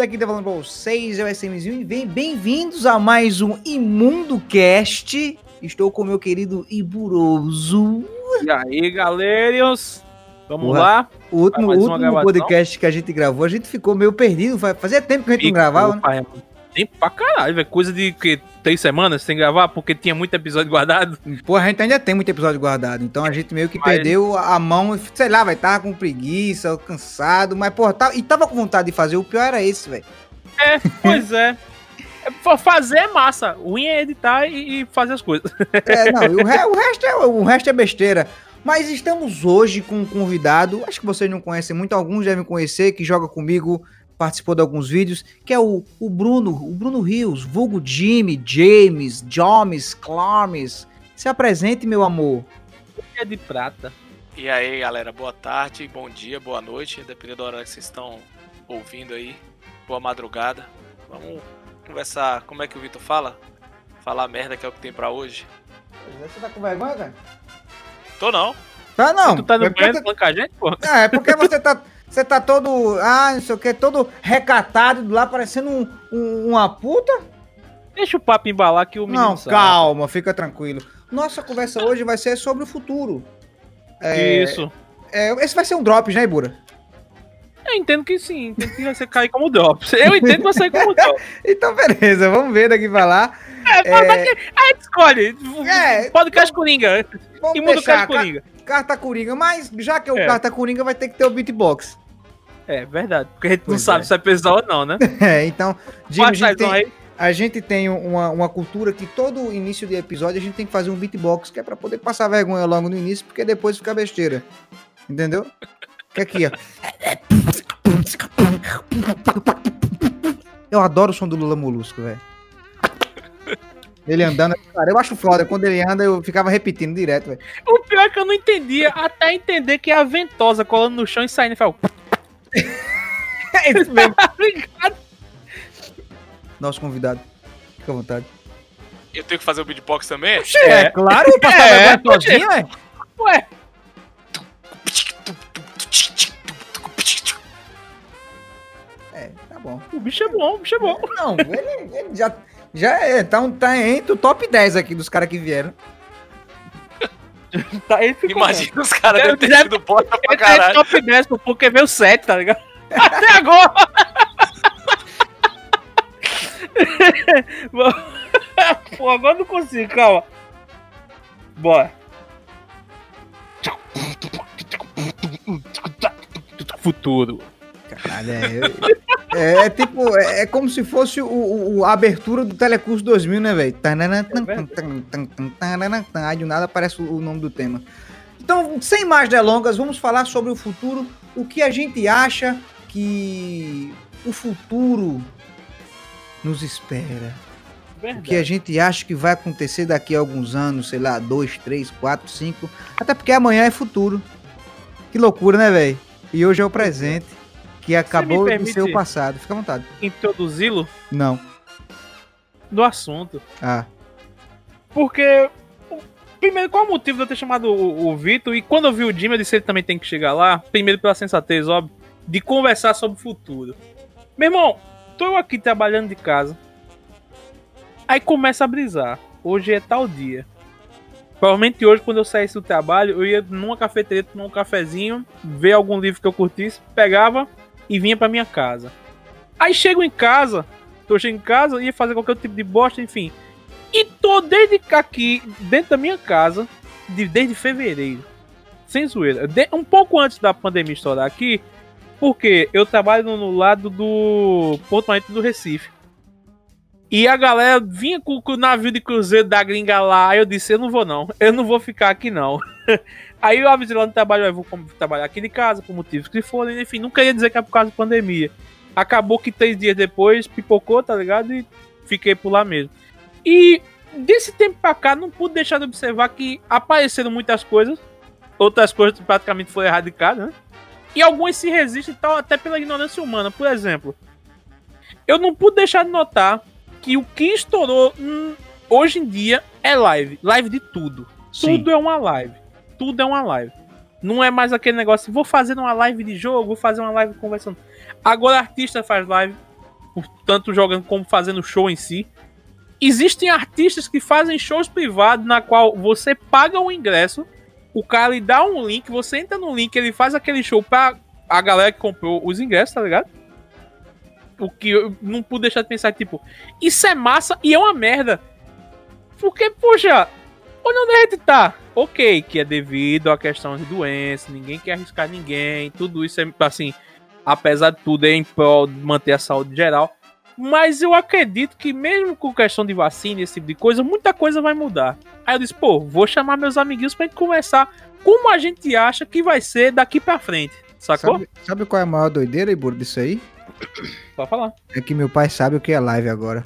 Aqui tá falando pra vocês, é o SMzinho e bem-vindos a mais um Imundo Cast. Estou com meu querido Iburoso. E aí, galerinhos? Vamos Porra, lá? O último, último gravação? podcast que a gente gravou, a gente ficou meio perdido. fa- Fazia tempo que a gente não gravava, né? Tempo pra caralho, velho. Coisa de que, três semanas sem gravar, porque tinha muito episódio guardado. Pô, a gente ainda tem muito episódio guardado, então a gente meio que Mas- perdeu a mão, sei lá, vai tava com preguiça, cansado, mas porra, tá, e tava com vontade de fazer, o pior era esse, velho. É, pois é. É, fa- Fazer é massa. O ruim é editar e, e fazer as coisas. É, não, o, re- o resto é, o resto é besteira. Mas estamos hoje com um convidado, acho que vocês não conhecem muito, alguns devem conhecer, que joga comigo, participou de alguns vídeos, que é o, o Bruno, o Bruno Rios, vulgo Jimmy, James, Jomes, Clarmes. Se apresente, meu amor. É de prata. E aí, galera, boa tarde, bom dia, boa noite, dependendo da hora que vocês estão ouvindo aí. Boa madrugada. Vamos conversar, como é que o Vitor fala? Falar merda que é o que tem pra hoje. Você tá com vergonha, cara? Tô não. Tá não. Tu tá no é porque, banheiro falando com a gente, pô? é, é porque você tá, você tá todo, ah, não sei o que, todo recatado lá, parecendo um, um- uma puta. Deixa o papo embalar que o menino Não, sabe. calma, fica tranquilo. Nossa conversa hoje vai ser sobre o futuro. É, Isso. é, esse vai ser um drops, né, Ibura? Eu entendo que sim. Entendo que você cair como drops. Eu entendo que você cair como drops. Então, beleza, vamos ver daqui pra lá. É, mas daqui- aí tu escolhe. É, Podcast Coringa. Vamos E muda o deixar cara a de ca- Coringa. carta coringa, mas já que é o É. carta coringa, vai ter que ter o beatbox. É verdade. Porque a gente não Pois sabe é. se é pesado ou não, né? É, então, Jimmy, a gente, tem, a gente tem uma, uma cultura que todo início de episódio a gente tem que fazer um beatbox, que é pra poder passar vergonha logo no início, porque depois fica besteira. Entendeu? Aqui, ó. Eu adoro o som do Lula Molusco, velho. Ele andando, cara, eu acho foda. Quando ele anda, eu ficava repetindo direto, velho. O pior é que eu não entendia, até entender que é a ventosa colando no chão e saindo. Fala, É isso mesmo. tá ligado? Nosso convidado. Fica à vontade. Eu tenho que fazer o beatbox também? É, claro, passar É, vergonha sozinho, velho. Ué, É, tá bom. o bicho é bom, o bicho é bom. Não, ele, ele já, já é, tá, um- tá entre o top 10 aqui dos caras que vieram. Tá, ele ficou Imagina os caras Deve- devem ter sido bosta bom. pra tá caralho. top 10 pô, porque veio 7, tá ligado? Até agora! Bom, Pô, agora eu não consigo, calma. Bora. Futuro. Caralho, é, é, é tipo, é, é como se fosse o, o- a abertura do Telecurso 2000, né, velho? Aí do nada aparece o, nome do tema. Então, sem mais delongas, vamos falar sobre o futuro. O que a gente acha que o futuro nos espera. O que a gente acha que vai acontecer daqui a alguns anos, sei lá, dois, três, quatro, cinco. Até porque amanhã é futuro. Que loucura, né, velho? E hoje é o presente, que acabou de ser o passado. Fica à vontade. Introduzi-lo Não. no assunto. Ah. Porque. Primeiro, qual o motivo de eu ter chamado o, o Vitor? E quando eu vi o Jimmy, eu disse que ele também tem que chegar lá. Primeiro, pela sensatez, óbvio, de conversar sobre o futuro. Meu irmão, tô eu aqui trabalhando de casa. Aí começa a brisar. Hoje é tal dia. Provavelmente hoje, quando eu saísse do trabalho, eu ia numa cafeteria tomar um cafezinho, ver algum livro que eu curtisse, pegava e vinha pra minha casa. Aí chego em casa, tô chegando em casa, ia fazer qualquer tipo de bosta, enfim. E tô desde aqui, dentro da minha casa, de- desde fevereiro. Sem zoeira. De- um pouco antes da pandemia estourar aqui, porque eu trabalho no, no lado do Porto Marítimo do Recife. E a galera vinha com, o navio de cruzeiro da gringa lá. Aí eu disse: Eu não vou, não. Eu não vou ficar aqui, não. aí eu avisei lá no trabalho: Eu vou trabalhar aqui de casa, por motivos que forem. Enfim, não queria dizer que é por causa da pandemia. Acabou que três dias depois pipocou, tá ligado? E fiquei por lá mesmo. E desse tempo pra cá, não pude deixar de observar que apareceram muitas coisas. Outras coisas praticamente foram erradicadas, né? E algumas se resistem tal, até pela ignorância humana. Por exemplo, eu não pude deixar de notar que o que estourou hum, hoje em dia é live. Live de tudo. Tudo é uma live. Tudo é uma live. Não é mais aquele negócio, vou fazer uma live de jogo, vou fazer uma live conversando. Agora artista faz live, tanto jogando como fazendo show em si. Existem artistas que fazem shows privados na qual você paga o ingresso, o cara lhe dá um link, você entra no link, ele faz aquele show pra a galera que comprou os ingressos, tá ligado? O que eu não pude deixar de pensar, tipo, isso é massa e é uma merda. Porque, poxa, olha onde a gente tá. Ok, que é devido a questão de doença, ninguém quer arriscar ninguém, tudo isso é, assim, apesar de tudo, é em prol de manter a saúde geral. Mas eu acredito que mesmo com questão de vacina e esse tipo de coisa, muita coisa vai mudar. Aí eu disse, pô, vou chamar meus amiguinhos pra gente conversar como a gente acha que vai ser daqui pra frente. Sacou? Sabe, sabe qual é a maior doideira, Iburo, disso aí? Pode falar. É que meu pai sabe o que é live agora.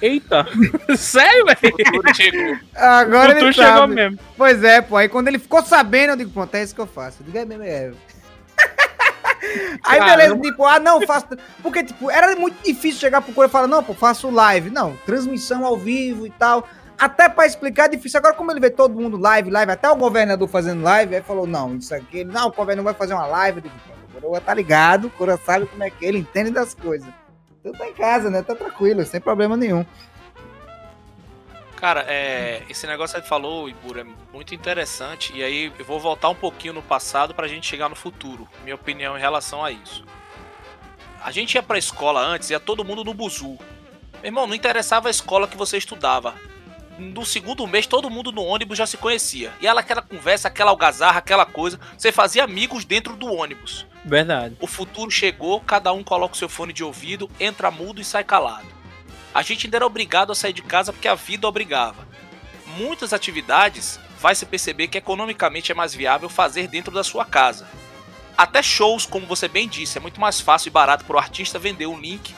Eita! Sério, velho? Chegou. Agora Tu ele chegou sabe. mesmo. Pois é, pô. Aí quando ele ficou sabendo, eu digo, pronto, é isso que eu faço. Eu digo, é mesmo, é. Aí Caramba. beleza, tipo, ah, não, faço. Porque, tipo, era muito difícil chegar pro Coro e falar, não, pô, faço live. Não, transmissão ao vivo e tal. Até pra explicar é difícil. Agora, como ele vê todo mundo live, live, até o governador fazendo live, aí falou, não, isso aqui, não, o governador vai fazer uma live. Eu digo, Coroa tá ligado, o Coroa sabe como é que ele entende das coisas. Então tá em casa, né? Tá tranquilo, sem problema nenhum. Cara, é, esse negócio que você falou, Ibura, é muito interessante. E aí eu vou voltar um pouquinho no passado pra gente chegar no futuro. Minha opinião em relação a isso. A gente ia pra escola antes, ia todo mundo no buzu. Meu irmão, não interessava a escola que você estudava. No segundo mês, todo mundo no ônibus já se conhecia. E ela, aquela conversa, aquela algazarra, aquela coisa. Você fazia amigos dentro do ônibus. Verdade. O futuro chegou, cada um coloca o seu fone de ouvido, entra mudo e sai calado. A gente ainda era obrigado a sair de casa porque a vida obrigava. Muitas atividades vai se perceber que economicamente é mais viável fazer dentro da sua casa. Até shows, como você bem disse, é muito mais fácil e barato para o artista vender um link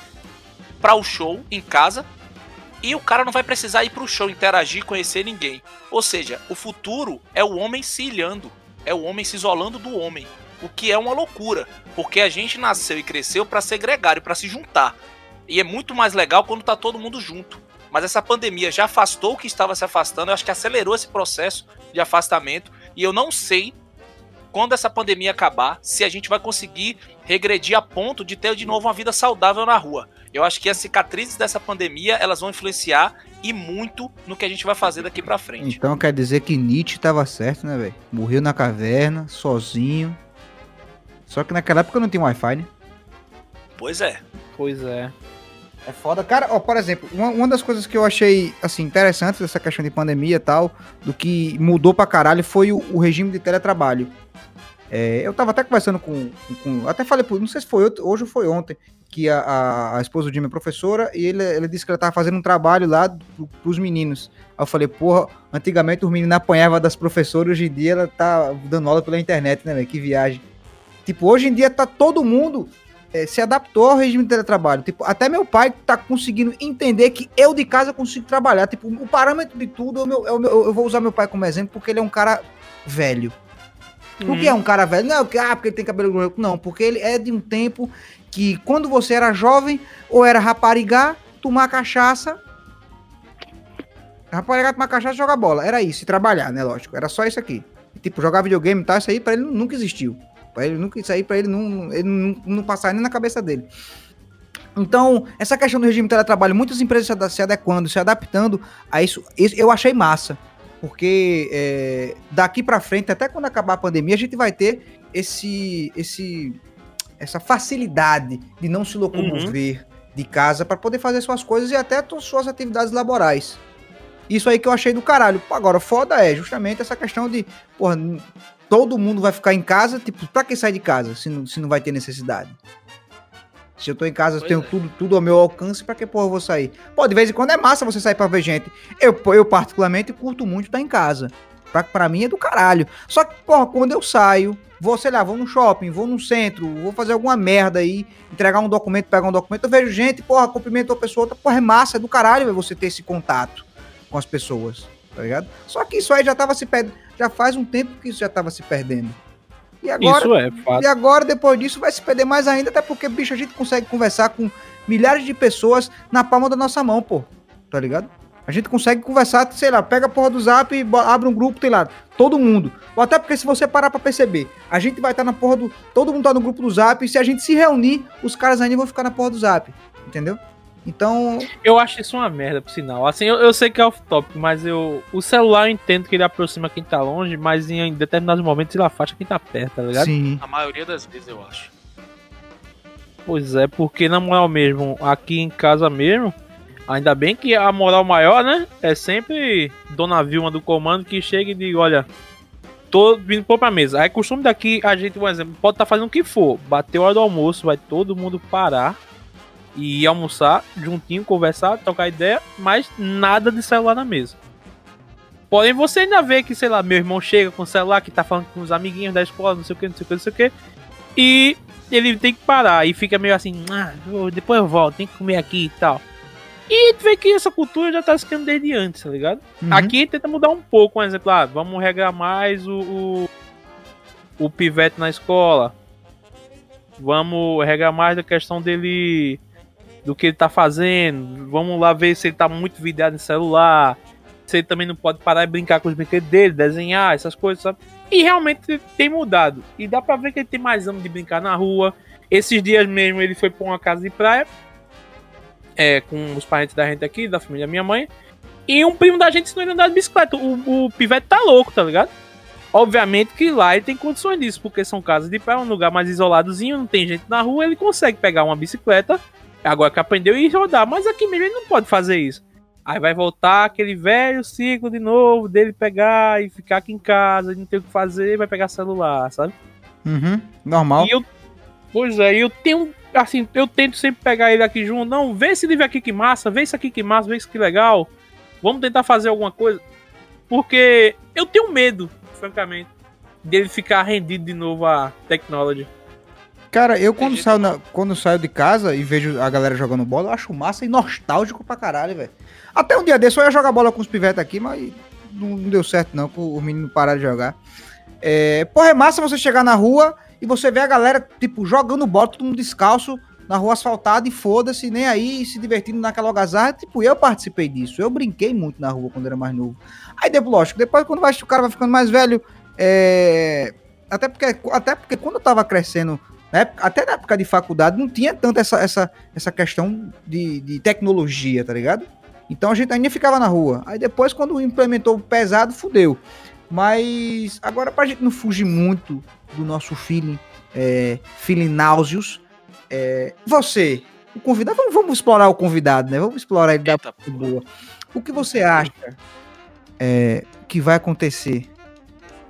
para o show em casa e o cara não vai precisar ir para o show interagir, conhecer ninguém. Ou seja, o futuro é o homem se ilhando, é o homem se isolando do homem, o que é uma loucura, porque a gente nasceu e cresceu para segregar e para se juntar. E é muito mais legal quando tá todo mundo junto. Mas essa pandemia já afastou o que estava se afastando, eu acho que acelerou esse processo de afastamento. E eu não sei quando essa pandemia acabar, se a gente vai conseguir regredir a ponto de ter de novo uma vida saudável na rua. Eu acho que as cicatrizes dessa pandemia, elas vão influenciar e muito no que a gente vai fazer daqui pra frente. Então quer dizer que Nietzsche tava certo, né, velho? Morreu na caverna, sozinho. Só que naquela época não tinha Wi-Fi, né? Pois é. Pois é. É foda. Cara, ó, por exemplo, uma, uma das coisas que eu achei, assim, interessantes dessa questão de pandemia e tal, do que mudou pra caralho foi o, o regime de teletrabalho. É, eu tava até conversando com, com- Até falei, não sei se foi hoje- ou foi ontem, que a, a, a esposa do Jimmy é professora e ele, ele disse que ela tava fazendo um trabalho lá pro, pros meninos. Aí eu falei, porra, antigamente os meninos apanhavam das professoras, hoje em dia ela tá dando aula pela internet, né, velho? Que viagem. Tipo, hoje em dia tá todo mundo é, se adaptou ao regime de teletrabalho. Tipo, até meu pai tá conseguindo entender que eu de casa consigo trabalhar. Tipo, o parâmetro de tudo, é o meu- é eu vou usar meu pai como exemplo porque ele é um cara velho. Por que é um cara velho? Não, porque, ah, porque ele tem cabelo branco. Não, porque ele é de um tempo que quando você era jovem, ou era raparigar, tomar cachaça. Raparigar, tomar cachaça e jogar bola. Era isso, e trabalhar, né? Lógico. Era só isso aqui. Tipo, jogar videogame e tal, isso aí pra ele nunca existiu. Pra ele nunca, isso aí pra ele não, ele não, não passava nem na cabeça dele. Então, essa questão do regime de teletrabalho, muitas empresas se adequando, se adaptando a isso, isso eu achei massa. Porque é, daqui pra frente, até quando acabar a pandemia, a gente vai ter esse, esse, essa facilidade de não se locomover de casa para poder fazer suas coisas e até suas atividades laborais. Isso aí que eu achei do caralho. Agora, foda é justamente essa questão de, porra, todo mundo vai ficar em casa, tipo, pra que sair de casa se não, se não vai ter necessidade? Se eu tô em casa, eu Pois tenho é. tudo, tudo ao meu alcance, pra que porra eu vou sair? Pô, de vez em quando é massa você sair pra ver gente. Eu, eu particularmente, curto muito estar em casa. Pra, pra mim é do caralho. Só que, porra, quando eu saio, vou, sei lá, vou no shopping, vou no centro, vou fazer alguma merda aí, entregar um documento, pegar um documento, eu vejo gente, porra, cumprimento uma pessoa, outra, porra, é massa, é do caralho você ter esse contato com as pessoas, tá ligado? Só que isso aí já tava se perdendo, já faz um tempo que isso já tava se perdendo. E agora, Isso é fato. e agora, depois disso, vai se perder mais ainda, até porque, bicho, a gente consegue conversar com milhares de pessoas na palma da nossa mão, pô. Tá ligado? A gente consegue conversar, sei lá, pega a porra do zap e abre um grupo, tem lá, todo mundo. Ou até porque se você parar pra perceber, a gente vai estar tá na porra do. Todo mundo tá no grupo do zap, e se a gente se reunir, os caras ainda vão ficar na porra do zap. Entendeu? Então. Eu acho isso uma merda, por sinal. Assim, eu, eu sei que é off-top, mas eu. O celular eu entendo que ele aproxima quem tá longe, mas em, em determinados momentos ele afasta quem tá perto, tá ligado? Sim. A maioria das vezes eu acho. Pois é, porque na moral mesmo, aqui em casa mesmo, ainda bem que a moral maior, né? É sempre Dona Vilma do comando que chega e diz, olha, tô vindo pôr pra mesa. Aí costume daqui, a gente, por exemplo, pode estar tá fazendo o que for. Bateu a hora do almoço, vai todo mundo parar e almoçar juntinho, conversar, trocar ideia, mas nada de celular na mesa. Porém, você ainda vê que, sei lá, meu irmão chega com o celular, que tá falando com os amiguinhos da escola, não sei o que, não sei o que, não sei o que, e ele tem que parar e fica meio assim, ah, depois eu volto, tem que comer aqui e tal. E tu vê que essa cultura já tá ficando desde antes, tá ligado? Uhum. Aqui tenta mudar um pouco, um exemplo, ah, vamos regar mais o, o, o pivete na escola. Vamos regar mais a questão dele do que ele tá fazendo. Vamos lá ver se ele tá muito vidrado em celular. Se ele também não pode parar e brincar com os brinquedos dele, desenhar, essas coisas, sabe? E realmente tem mudado. E dá pra ver que ele tem mais ânimo de brincar na rua. Esses dias mesmo ele foi pra uma casa de praia. É, com os parentes da gente aqui, da família da minha mãe. E um primo da gente ensinou ele a andar de bicicleta. O, o pivete tá louco, tá ligado? Obviamente que lá ele tem condições disso, porque são casas de praia, um lugar mais isoladozinho, não tem gente na rua, ele consegue pegar uma bicicleta Agora que aprendeu e rodar. Mas aqui mesmo ele não pode fazer isso. Aí vai voltar aquele velho ciclo de novo dele pegar e ficar aqui em casa, não ter o que fazer, vai pegar celular, sabe? Uhum, normal. E eu, pois é, eu tenho, assim, eu tento sempre pegar ele aqui junto. Não, vê esse livro aqui que massa, vê isso aqui que massa, vê isso que legal. Vamos tentar fazer alguma coisa. Porque eu tenho medo, francamente, dele ficar rendido de novo a technology. Cara, eu quando saio, na, quando saio de casa e vejo a galera jogando bola, eu acho massa e nostálgico pra caralho, velho. Até um dia desse eu ia jogar bola com os pivetes aqui, mas não, deu certo não, com os meninos pararam de jogar. É, porra, é massa você chegar na rua e você ver a galera, tipo, jogando bola, todo mundo descalço, na rua asfaltada e foda-se, nem aí, se divertindo naquela algazarra. Tipo, eu participei disso. Eu brinquei muito na rua quando era mais novo. Aí, depois, lógico, depois quando vai, o cara vai ficando mais velho, é... Até porque, até porque quando eu tava crescendo né? Até na época de faculdade não tinha tanto essa, essa, essa questão de, de tecnologia, tá ligado? Então a gente ainda ficava na rua. Aí depois, quando implementou pesado, fudeu. Mas agora, pra gente não fugir muito do nosso feeling, é, feeling náuseos, é, você, o convidado, vamos, vamos, explorar o convidado, né? Vamos explorar ele da boa. O que você acha é, que vai acontecer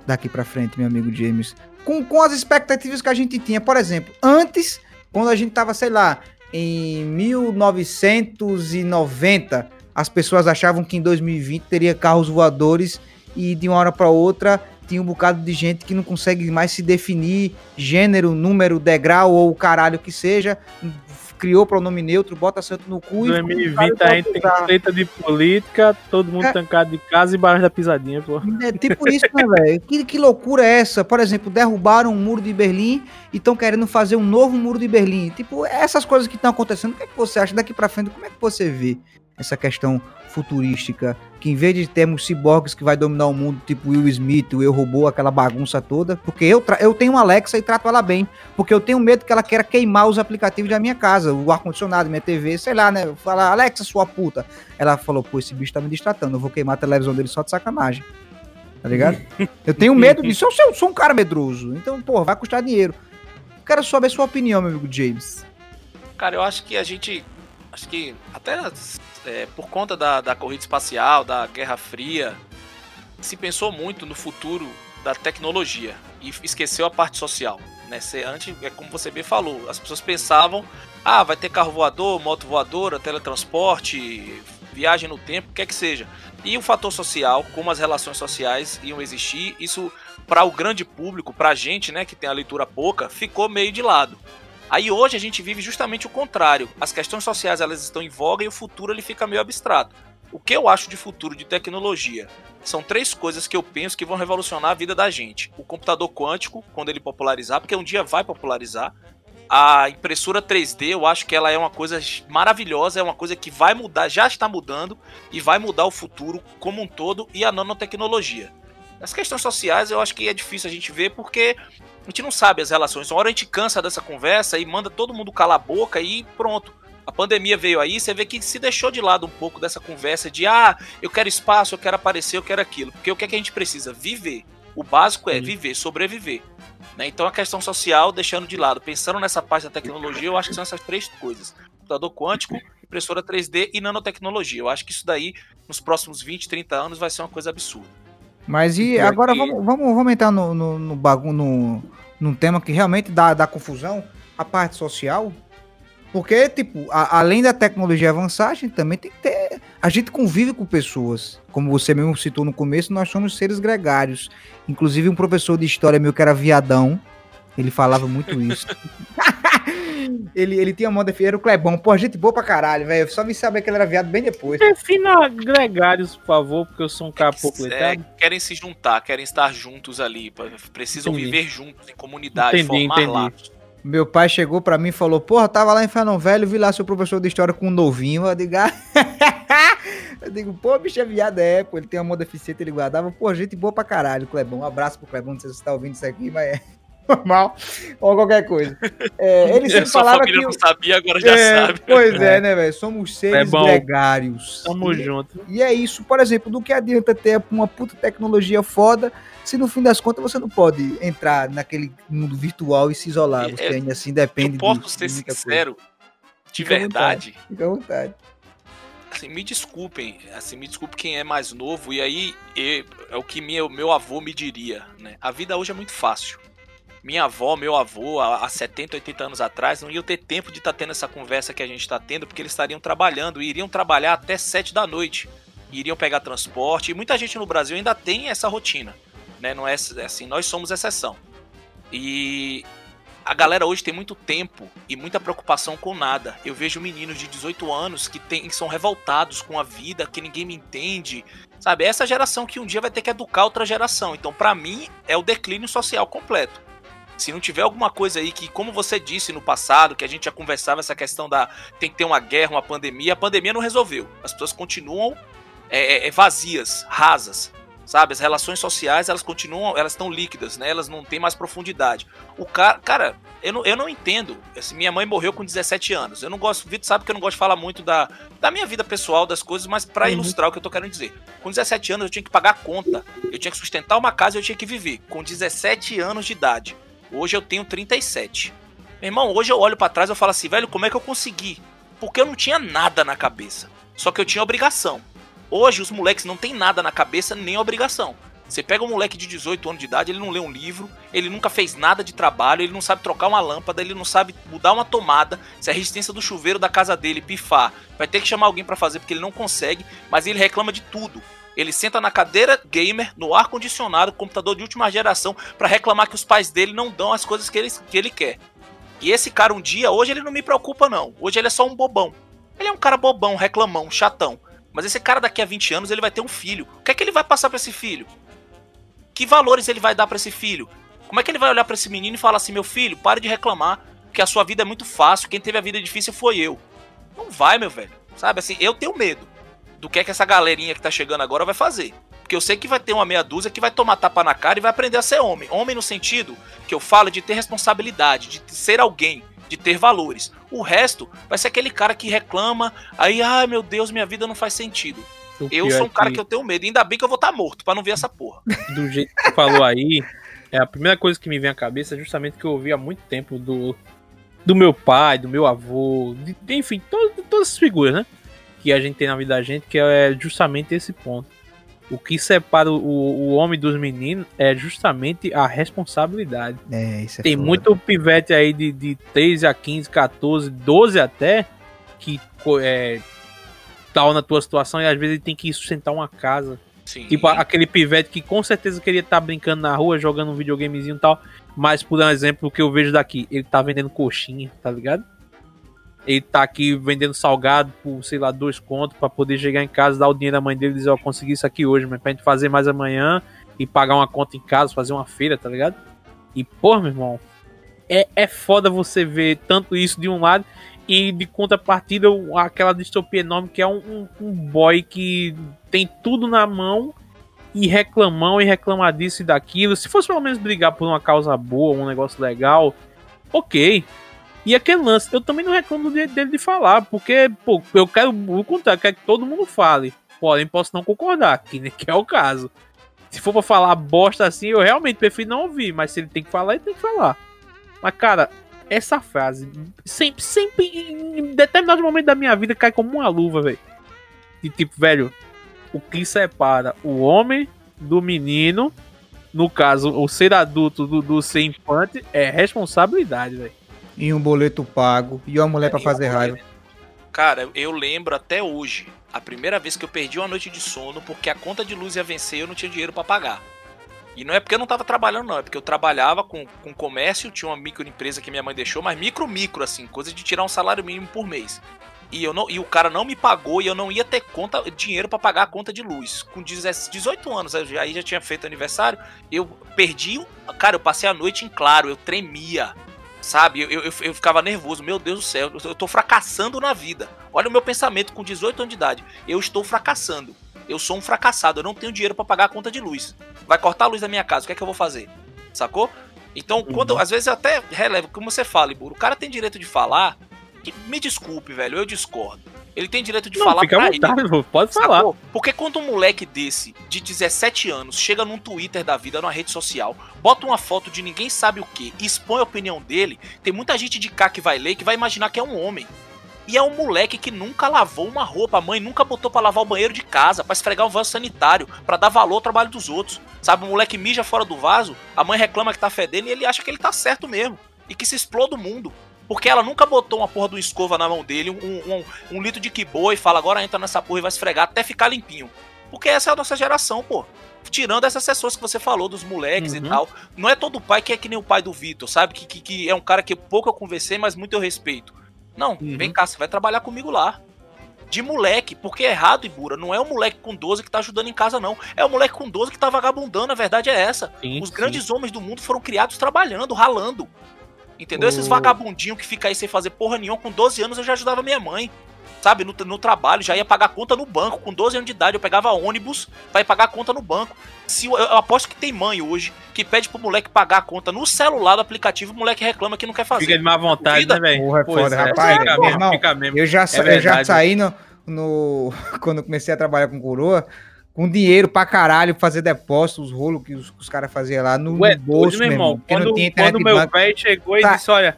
daqui para frente, meu amigo James, com, com as expectativas que a gente tinha. Por exemplo, antes, quando a gente tava, sei lá, em 1990, as pessoas achavam que em 2020 teria carros voadores e de uma hora para outra tinha um bocado de gente que não consegue mais se definir gênero, número, degrau ou o caralho que seja, criou pronome neutro, bota santo no cu 2020 a gente tem treta de política, todo mundo é. tancado de casa e barulho da pisadinha, pô. É tipo isso, né, velho? Que, que loucura é essa? Por exemplo, derrubaram o muro de Berlim e estão querendo fazer um novo muro de Berlim. Tipo, essas coisas que estão acontecendo, o que, é que você acha daqui para frente? Como é que você vê essa questão futurística, que em vez de termos ciborgues que vai dominar o mundo, tipo Will Smith, o Eu Robô, aquela bagunça toda, porque eu, eu tenho uma Alexa e trato ela bem, porque eu tenho medo que ela queira queimar os aplicativos da minha casa, o ar-condicionado, minha TV, sei lá, né? Falar, Alexa, sua puta. Ela falou, pô, esse bicho tá me distratando, eu vou queimar a televisão dele só de sacanagem. Tá ligado? eu tenho medo disso, eu eu sou um cara medroso, então, pô, vai custar dinheiro. Quero saber sua opinião, meu amigo James. Cara, eu acho que a gente. Acho que até é, por conta da, da corrida espacial, da Guerra Fria, se pensou muito no futuro da tecnologia e esqueceu a parte social. Né? Antes, é como você bem falou, as pessoas pensavam: ah, vai ter carro voador, moto voadora, teletransporte, viagem no tempo, o que é que seja. E o fator social, como as relações sociais iam existir, isso para o grande público, para a gente, né, que tem a leitura pouca, ficou meio de lado. Aí hoje a gente vive justamente o contrário. As questões sociais elas estão em voga e o futuro ele fica meio abstrato. O que eu acho de futuro de tecnologia? São três coisas que eu penso que vão revolucionar a vida da gente. O computador quântico, quando ele popularizar, porque um dia vai popularizar. a impressora 3D, eu acho que ela é uma coisa maravilhosa, é uma coisa que vai mudar, já está mudando e vai mudar o futuro como um todo e a nanotecnologia. As questões sociais eu acho que é difícil a gente ver porque a gente não sabe as relações. Uma hora a gente cansa dessa conversa e manda todo mundo calar a boca e pronto. A pandemia veio aí, você vê que se deixou de lado um pouco dessa conversa de ah, eu quero espaço, eu quero aparecer, eu quero aquilo. Porque o que, é que a gente precisa? Viver. O básico é viver, sobreviver. Né? Então a questão social, deixando de lado, pensando nessa parte da tecnologia, eu acho que são essas três coisas: computador quântico, impressora 3D e nanotecnologia. Eu acho que isso daí, nos próximos 20, 30 anos, vai ser uma coisa absurda. Mas e agora vamos, vamos, vamos entrar no, no, no, bagu, no, num tema que realmente dá, dá confusão, a parte social. Porque, tipo, a, além da tecnologia avançar, a gente também tem que ter. A gente convive com pessoas. Como você mesmo citou no começo, nós somos seres gregários. Inclusive, um professor de história meu que era viadão, ele falava muito isso. ele, ele tinha uma moda era o Clebão. Pô, gente boa pra caralho, velho. Só me saber que ele era viado bem depois. Defina gregários, por favor, porque eu sou um cara pouco é, Querem se juntar, querem estar juntos ali. Precisam entendi. viver juntos em comunidade, entendi, formar entendi. laços. Meu pai chegou pra mim e falou: Porra, tava lá em Fernão Velho, vi lá seu professor de história com um novinho. Eu digo, ah, eu digo pô, bicho é viado, é, pô, ele tem uma mão deficiente, ele guardava. Pô, gente boa pra caralho, Clebão. Um abraço pro Clebão, não sei se você tá ouvindo isso aqui, mas é normal, ou qualquer coisa. É, ele sempre falava que. não sabia, agora já é, sabe. Pois é, é né, velho? Somos seres é gregários. Tamo e, junto. E é isso, por exemplo, do que adianta ter uma puta tecnologia foda se no fim das contas você não pode entrar naquele mundo virtual e se isolar. Você é, ainda assim depende. Eu posso de, ser de sincero, coisa. de Fica verdade. Fica à vontade. Assim, me desculpem, assim, me desculpe quem é mais novo, e aí é, é o que meu, meu avô me diria, né? A vida hoje é muito fácil minha avó, meu avô, há 70, 80 anos atrás, não iam ter tempo de estar tá tendo essa conversa que a gente está tendo, porque eles estariam trabalhando e iriam trabalhar até 7 da noite. Iriam pegar transporte, e muita gente no Brasil ainda tem essa rotina né? Não é assim, nós somos exceção. E a galera hoje tem muito tempo e muita preocupação com nada. Eu vejo meninos de 18 anos que, tem, que são revoltados com a vida, que ninguém me entende. Sabe, é essa geração que um dia vai ter que educar outra geração. Então, para mim, é o declínio social completo. Se não tiver alguma coisa aí que, como você disse no passado, que a gente já conversava essa questão da tem que ter uma guerra, uma pandemia, a pandemia não resolveu. As pessoas continuam é, é, vazias, rasas sabe? As relações sociais, elas continuam, elas estão líquidas, né? Elas não têm mais profundidade. O cara, cara, eu não, eu não entendo. Assim, minha mãe morreu com 17 anos. Eu não gosto, o Vitor sabe que eu não gosto de falar muito da, da minha vida pessoal, das coisas, mas para uhum. ilustrar o que eu tô querendo dizer. Com 17 anos eu tinha que pagar conta, eu tinha que sustentar uma casa e eu tinha que viver. Com 17 anos de idade. Hoje eu tenho 37. Meu irmão, hoje eu olho para trás e falo assim, velho, como é que eu consegui? Porque eu não tinha nada na cabeça. Só que eu tinha obrigação. Hoje os moleques não tem nada na cabeça nem obrigação. Você pega um moleque de 18 anos de idade, ele não lê um livro, ele nunca fez nada de trabalho, ele não sabe trocar uma lâmpada, ele não sabe mudar uma tomada, se a resistência do chuveiro da casa dele pifar, vai ter que chamar alguém para fazer porque ele não consegue, mas ele reclama de tudo. Ele senta na cadeira gamer, no ar condicionado, computador de última geração, para reclamar que os pais dele não dão as coisas que ele, que ele quer. E esse cara um dia, hoje ele não me preocupa não. Hoje ele é só um bobão. Ele é um cara bobão, reclamão, chatão. Mas esse cara daqui a 20 anos ele vai ter um filho. O que é que ele vai passar para esse filho? Que valores ele vai dar para esse filho? Como é que ele vai olhar para esse menino e falar assim: "Meu filho, pare de reclamar, que a sua vida é muito fácil, quem teve a vida difícil foi eu". Não vai, meu velho. Sabe assim, eu tenho medo do que é que essa galerinha que tá chegando agora vai fazer. Porque eu sei que vai ter uma meia dúzia que vai tomar tapa na cara e vai aprender a ser homem. Homem no sentido que eu falo de ter responsabilidade, de ser alguém, de ter valores. O resto vai ser aquele cara que reclama, aí, ai meu Deus, minha vida não faz sentido. O eu sou um cara que... que... eu tenho medo, ainda bem que eu vou estar tá morto para não ver essa porra. Do jeito que falou aí, é a primeira coisa que me vem à cabeça é justamente que eu ouvi há muito tempo do, do meu pai, do meu avô, de, enfim, to, todas as figuras, né? Que a gente tem na vida da gente, que é justamente esse ponto. O que separa o, o homem dos meninos é justamente a responsabilidade. É, isso é Tem foda. muito pivete aí de, de 13 a 15, 14, 12 até, que é, tal na tua situação e às vezes ele tem que sustentar uma casa. Sim. Tipo aquele pivete que com certeza queria estar tá brincando na rua, jogando um videogamezinho e tal. Mas, por exemplo, que eu vejo daqui, ele tá vendendo coxinha, tá ligado? Ele tá aqui vendendo salgado por, sei lá, dois contos para poder chegar em casa, dar o dinheiro da mãe dele e dizer, ó, oh, consegui isso aqui hoje, mas pra gente fazer mais amanhã e pagar uma conta em casa, fazer uma feira, tá ligado? E, pô, meu irmão, é, é foda você ver tanto isso de um lado e de contrapartida aquela distopia enorme que é um, um, um boy que tem tudo na mão e reclamão e reclamar disso e daquilo. Se fosse pelo menos brigar por uma causa boa, um negócio legal, ok. E aquele lance, eu também não reclamo dele de falar, porque, pô, eu quero o contrário, quero que todo mundo fale. Porém, posso não concordar, que, que é o caso. Se for pra falar bosta assim, eu realmente prefiro não ouvir, mas se ele tem que falar, ele tem que falar. Mas, cara, essa frase sempre, sempre, em determinado momento da minha vida, cai como uma luva, velho. De tipo, velho, o que separa o homem do menino, no caso, o ser adulto do, do ser infante, é responsabilidade, velho. E um boleto pago, e uma mulher é, para fazer raiva. Cara, eu lembro até hoje, a primeira vez que eu perdi uma noite de sono porque a conta de luz ia vencer e eu não tinha dinheiro para pagar. E não é porque eu não tava trabalhando, não. É porque eu trabalhava com, com comércio, tinha uma microempresa que minha mãe deixou, mas micro, micro, assim, coisa de tirar um salário mínimo por mês e, eu não, e o cara não me pagou e eu não ia ter conta, dinheiro para pagar a conta de luz. Com 18 anos, aí já tinha feito aniversário, eu perdi. Cara, eu passei a noite em claro, eu tremia. Sabe, eu, eu, eu ficava nervoso, meu Deus do céu, eu tô fracassando na vida. Olha o meu pensamento com 18 anos de idade. Eu estou fracassando. Eu sou um fracassado, eu não tenho dinheiro para pagar a conta de luz. Vai cortar a luz da minha casa, o que é que eu vou fazer? Sacou? Então, uhum. quando, às vezes eu até relevo, como você fala, Iburo, o cara tem direito de falar, que, me desculpe, velho, eu discordo. Ele tem direito de não, falar fica pra vontade, ele. Pode falar. Sacou? Porque quando um moleque desse, de 17 anos, chega num Twitter da vida, numa rede social, bota uma foto de ninguém sabe o que, expõe a opinião dele, tem muita gente de cá que vai ler que vai imaginar que é um homem. E é um moleque que nunca lavou uma roupa, a mãe nunca botou para lavar o banheiro de casa, para esfregar um vaso sanitário, para dar valor ao trabalho dos outros. Sabe, o moleque mija fora do vaso, a mãe reclama que tá fedendo e ele acha que ele tá certo mesmo. E que se exploda o mundo. Porque ela nunca botou uma porra do escova na mão dele, um, um, um litro de kibô e fala, agora entra nessa porra e vai esfregar até ficar limpinho. Porque essa é a nossa geração, pô. Tirando essas pessoas que você falou, dos moleques uhum. e tal. Não é todo pai que é que nem o pai do Vitor, sabe? Que, que, que, é um cara que pouco eu conversei, mas muito eu respeito. Não, uhum. vem cá, você vai trabalhar comigo lá. De moleque, porque é errado, Ibura. Não é o moleque com 12 que tá ajudando em casa, não. É o moleque com 12 que tá vagabundando, a verdade é essa. Sim, Os sim. grandes homens do mundo foram criados trabalhando, ralando. Entendeu? Esses vagabundinhos que ficam aí sem fazer porra nenhuma, com 12 anos eu já ajudava minha mãe. Sabe, no, no trabalho, já ia pagar conta no banco. Com 12 anos de idade, eu pegava ônibus pra ir pagar conta no banco. Se, eu, eu aposto que tem mãe hoje que pede pro moleque pagar a conta no celular do aplicativo, o moleque reclama que não quer fazer. Fica de má vontade, né, velho? Porra, é foda, é, rapaz. Fica mesmo, fica mesmo. Eu já, é eu já saí no, no. Quando comecei a trabalhar com coroa com dinheiro pra caralho, fazer depósitos, os rolos que os, os caras faziam lá no, Ué, bolso, meu irmão. Quando, quando meu velho chegou tá. e disse, olha,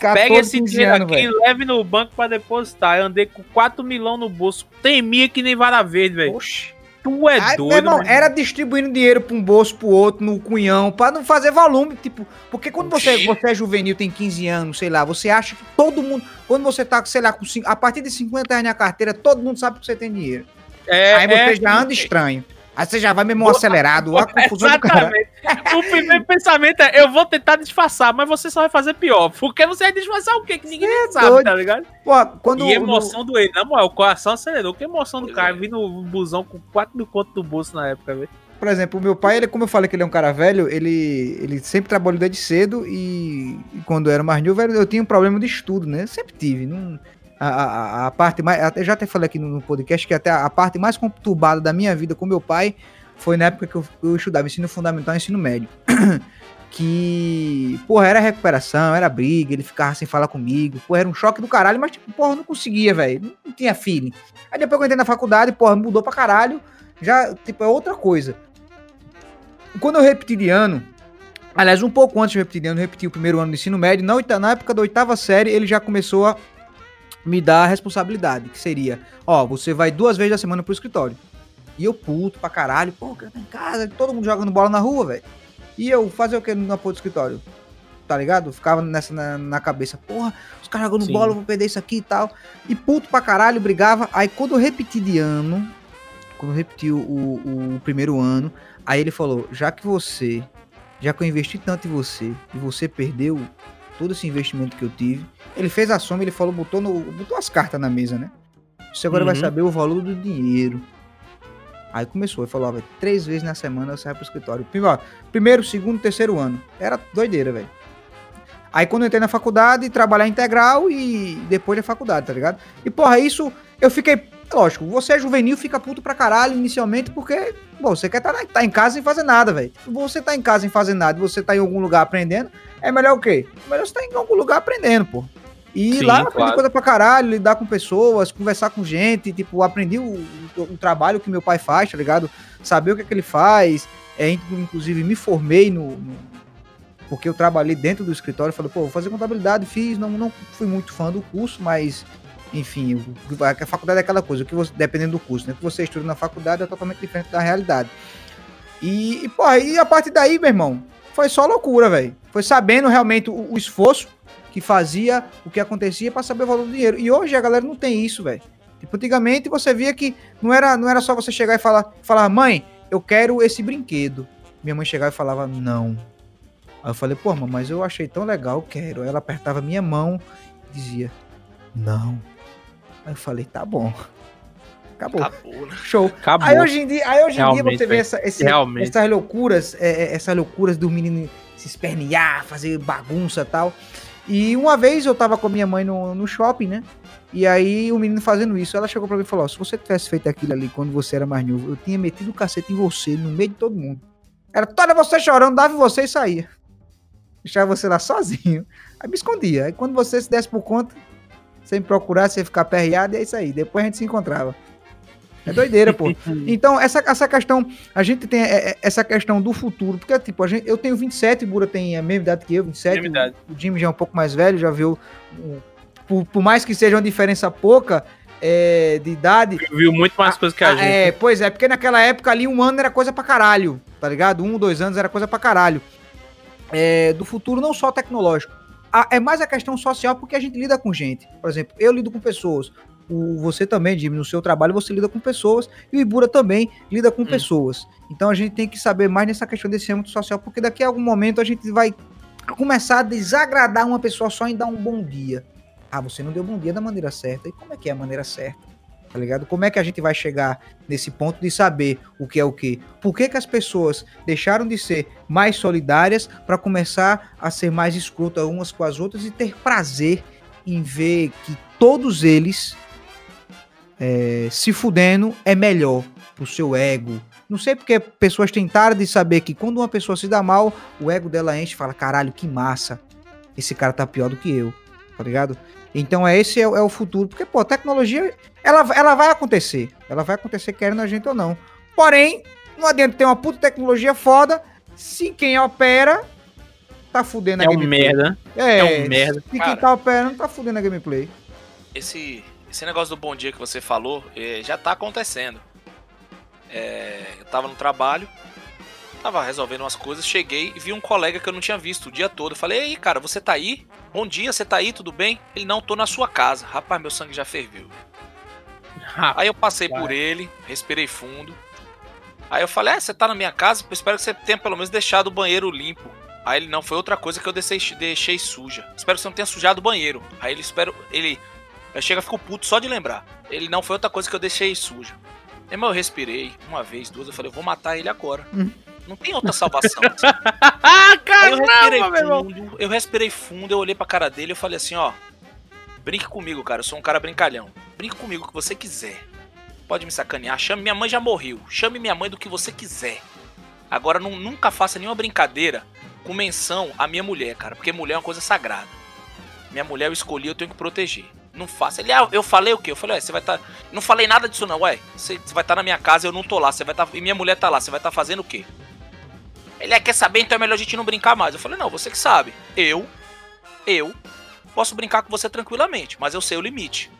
pega esse dinheiro aqui véio. e leve no banco pra depositar. Eu andei com 4 milhões no bolso, temia que nem vara verde, velho. Oxi. Tu é Ai, doido, irmão, Era distribuindo dinheiro pra um bolso, pro outro, no cunhão, pra não fazer volume, tipo... Porque quando você, você é juvenil, tem 15 anos, sei lá, você acha que todo mundo... Quando você tá, sei lá, com, a partir de 50 reais na carteira, todo mundo sabe que você tem dinheiro. É, aí você é, já anda estranho. Aí você já vai mesmo acelerado, a confusão Exatamente. O primeiro pensamento é, eu vou tentar disfarçar, mas você só vai fazer pior. Porque você vai disfarçar o quê? Que ninguém é sabe, doido. tá ligado? Pô, quando e emoção do ele, na moral, o coração acelerou. Que emoção do cara, vindo no busão com 4 mil conto do bolso na época, velho. Por exemplo, o meu pai, ele, como eu falei que ele é um cara velho, ele, ele sempre trabalhou desde cedo e, e quando eu era mais novo, eu tinha um problema de estudo, né? Eu sempre tive. Não, a, a, a, parte mais. Até já até falei aqui no, podcast que até a parte mais conturbada da minha vida com meu pai foi na época que eu, eu estudava ensino fundamental e ensino médio. que, porra, era recuperação, era briga, ele ficava sem falar comigo, porra, era um choque do caralho, mas, tipo, porra, não conseguia, velho, não, não, tinha feeling. Aí depois que eu entrei na faculdade, porra, mudou pra caralho, já, tipo, é outra coisa. Quando eu repeti ano, aliás, um pouco antes de repetir ano, eu repeti o primeiro ano do ensino médio, na, na época da oitava série, ele já começou a me dá a responsabilidade, que seria, ó, você vai duas vezes a semana pro escritório. E eu puto pra caralho, pô, cara tá em casa, todo mundo jogando bola na rua, velho. E eu fazer o que na porra do escritório? Tá ligado? Ficava nessa na, na cabeça, porra, os caras jogando Sim. bola, eu vou perder isso aqui e tal. E puto pra caralho, brigava. Aí quando eu repeti de ano, quando eu repeti o, o, o primeiro ano, aí ele falou, já que você, já que eu investi tanto em você, e você perdeu todo esse investimento que eu tive, ele fez a soma, ele falou, botou, no, botou as cartas na mesa, né? Você agora uhum. vai saber o valor do dinheiro. Aí começou, ele falou, ó, três vezes na semana eu saio pro escritório. Primeiro, primeiro, segundo, terceiro ano. Era doideira, velho. Aí quando eu entrei na faculdade, trabalhar integral e depois da faculdade, tá ligado? E porra, isso eu fiquei. Lógico, você é juvenil, fica puto pra caralho inicialmente, porque, bom, você quer estar tá, tá em casa sem fazer nada, velho. Você tá em casa sem fazer nada e você tá em algum lugar aprendendo, é melhor o quê? É melhor você tá em algum lugar aprendendo, pô. E Sim, lá aprendi coisa pra caralho, lidar com pessoas, conversar com gente, tipo, aprendi o, o, o, trabalho que meu pai faz, tá ligado? Saber o que é que ele faz. É, inclusive, me formei no, no porque eu trabalhei dentro do escritório, falei, pô, vou fazer contabilidade, fiz, não, não fui muito fã do curso, mas enfim, a faculdade é aquela coisa, que você, dependendo do curso, né? O que você estuda na faculdade é totalmente diferente da realidade. E, e pô, e a partir daí, meu irmão, foi só loucura, velho. Foi sabendo realmente o, o, esforço que fazia, o que acontecia para saber o valor do dinheiro. E hoje a galera não tem isso, velho. Tipo, antigamente você via que não era, não era só você chegar e falar, falar, mãe, eu quero esse brinquedo. Minha mãe chegava e falava, não. Aí eu falei, pô, mas eu achei tão legal, quero. Ela apertava minha mão e dizia, não. Aí eu falei, tá bom. Acabou. Acabou né? Show. Acabou. Aí hoje em dia, aí hoje em dia você vê essa, esse, essas loucuras, é, é, essas loucuras do menino se espernear, fazer bagunça e tal. E uma vez eu tava com minha mãe no, no shopping, né? E aí o menino fazendo isso, ela chegou pra mim e falou: se você tivesse feito aquilo ali quando você era mais novo, eu tinha metido o cacete em você, no meio de todo mundo. Era toda você chorando, dava em você e saía. Deixava você lá sozinho. Aí me escondia. Aí quando você se desse por conta, sem procurar, sem ficar perreado, e é isso aí. Depois a gente se encontrava. É doideira, pô. Então, essa, essa questão, a gente tem é, é, essa questão do futuro, porque, tipo, a gente, eu tenho 27, o Bura tem a mesma idade que eu, 27. Idade. O, o Jimmy já é um pouco mais velho, já viu. por, por, mais que seja uma diferença pouca é, de idade. Viu muito mais coisas que a, a gente. É, pois é, porque naquela época ali um ano era coisa pra caralho, tá ligado? Um, dois anos era coisa pra caralho. É, do futuro, não só tecnológico a, é mais a questão social porque a gente lida com gente. Por exemplo, eu lido com pessoas. O, você também, Jimmy, no seu trabalho você lida com pessoas e o Ibura também lida com hum. pessoas. Então a gente tem que saber mais nessa questão desse âmbito social, porque daqui a algum momento a gente vai começar a desagradar uma pessoa só em dar um bom dia. Ah, você não deu bom dia da maneira certa. E como é que é a maneira certa? Tá ligado? Como é que a gente vai chegar nesse ponto de saber o que é o que? Por que, que as pessoas deixaram de ser mais solidárias para começar a ser mais escrotas umas com as outras e ter prazer em ver que todos eles é, se fudendo é melhor pro seu ego. Não sei porque pessoas tentaram de saber que quando uma pessoa se dá mal, o ego dela enche e fala: caralho, que massa. Esse cara tá pior do que eu, tá ligado? Então é esse é, é, o futuro, porque pô, a tecnologia ela, ela vai acontecer, ela vai acontecer querendo a gente ou não. Porém, não adianta ter uma puta tecnologia foda se quem opera tá fudendo a é gameplay. Um merda. É, é um merda. Se quem tá operando tá fudendo a gameplay. Esse, esse negócio do bom dia que você falou é, já tá acontecendo. É, eu tava no trabalho, tava resolvendo umas coisas, cheguei e vi um colega que eu não tinha visto o dia todo. Eu falei, ei, cara, você tá aí? Bom dia, você tá aí, tudo bem? Ele, não, tô na sua casa. Rapaz, meu sangue já ferveu. Aí eu passei por ele, respirei fundo. Aí eu falei, é, você tá na minha casa? Eu espero que você tenha pelo menos deixado o banheiro limpo. Aí ele, não, foi outra coisa que eu deixei, deixei suja. Espero que você não tenha sujado o banheiro. Aí ele, espero, ele, chega, ficou puto só de lembrar. Ele, não, foi outra coisa que eu deixei suja. Irmão, eu respirei uma vez, duas, eu falei, eu vou matar ele agora. Não tem outra salvação. ah, caramba, eu respirei fundo, eu respirei fundo, eu olhei pra cara dele e falei assim, ó. Brinque comigo, cara. Eu sou um cara brincalhão. Brinque comigo o que você quiser. Pode me sacanear. Chame minha mãe já morreu. Chame minha mãe do que você quiser. Agora não, nunca faça nenhuma brincadeira com menção à minha mulher, cara. Porque mulher é uma coisa sagrada. Minha mulher eu escolhi, eu tenho que proteger. Não faça. Ele, ah, eu falei o quê? Eu falei, ué, você vai estar. Tá... Não falei nada disso, não, ué. Você, você vai estar tá na minha casa, eu não tô lá. Você vai estar. Tá... E minha mulher tá lá. Você vai estar tá fazendo o quê? Ele é, quer saber, então é melhor a gente não brincar mais. Eu falei, não, você que sabe. Eu, eu, posso brincar com você tranquilamente, mas eu sei o limite.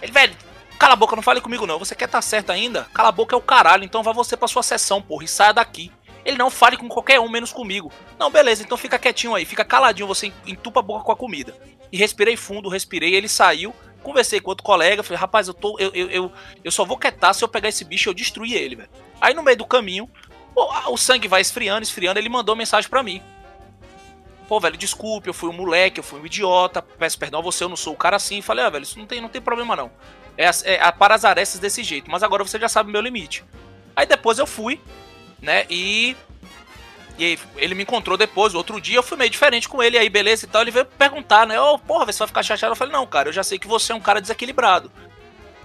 Ele, velho, cala a boca, não fale comigo não. Você quer estar tá certo ainda? Cala a boca é o caralho, então vá você pra sua sessão, porra, e saia daqui. Ele não fale com qualquer um, menos comigo. Não, beleza, então fica quietinho aí, fica caladinho, você entupa a boca com a comida. E respirei fundo, respirei, ele saiu. Conversei com outro colega, falei, rapaz, eu tô. Eu, eu, eu, eu só vou quietar se eu pegar esse bicho e eu destruir ele, velho. Aí no meio do caminho, o sangue vai esfriando, esfriando, ele mandou mensagem para mim. Pô, velho, desculpe, eu fui um moleque, eu fui um idiota, peço perdão a você, eu não sou o cara assim. Falei, ah, velho, isso não tem, não tem problema não. É, é, é para as arestas desse jeito, mas agora você já sabe o meu limite. Aí depois eu fui, né, e E aí, ele me encontrou depois, outro dia eu fui meio diferente com ele, aí beleza e tal. Ele veio perguntar, né? Ô, oh, porra, você vai ficar chateado? Eu falei, não, cara, eu já sei que você é um cara desequilibrado.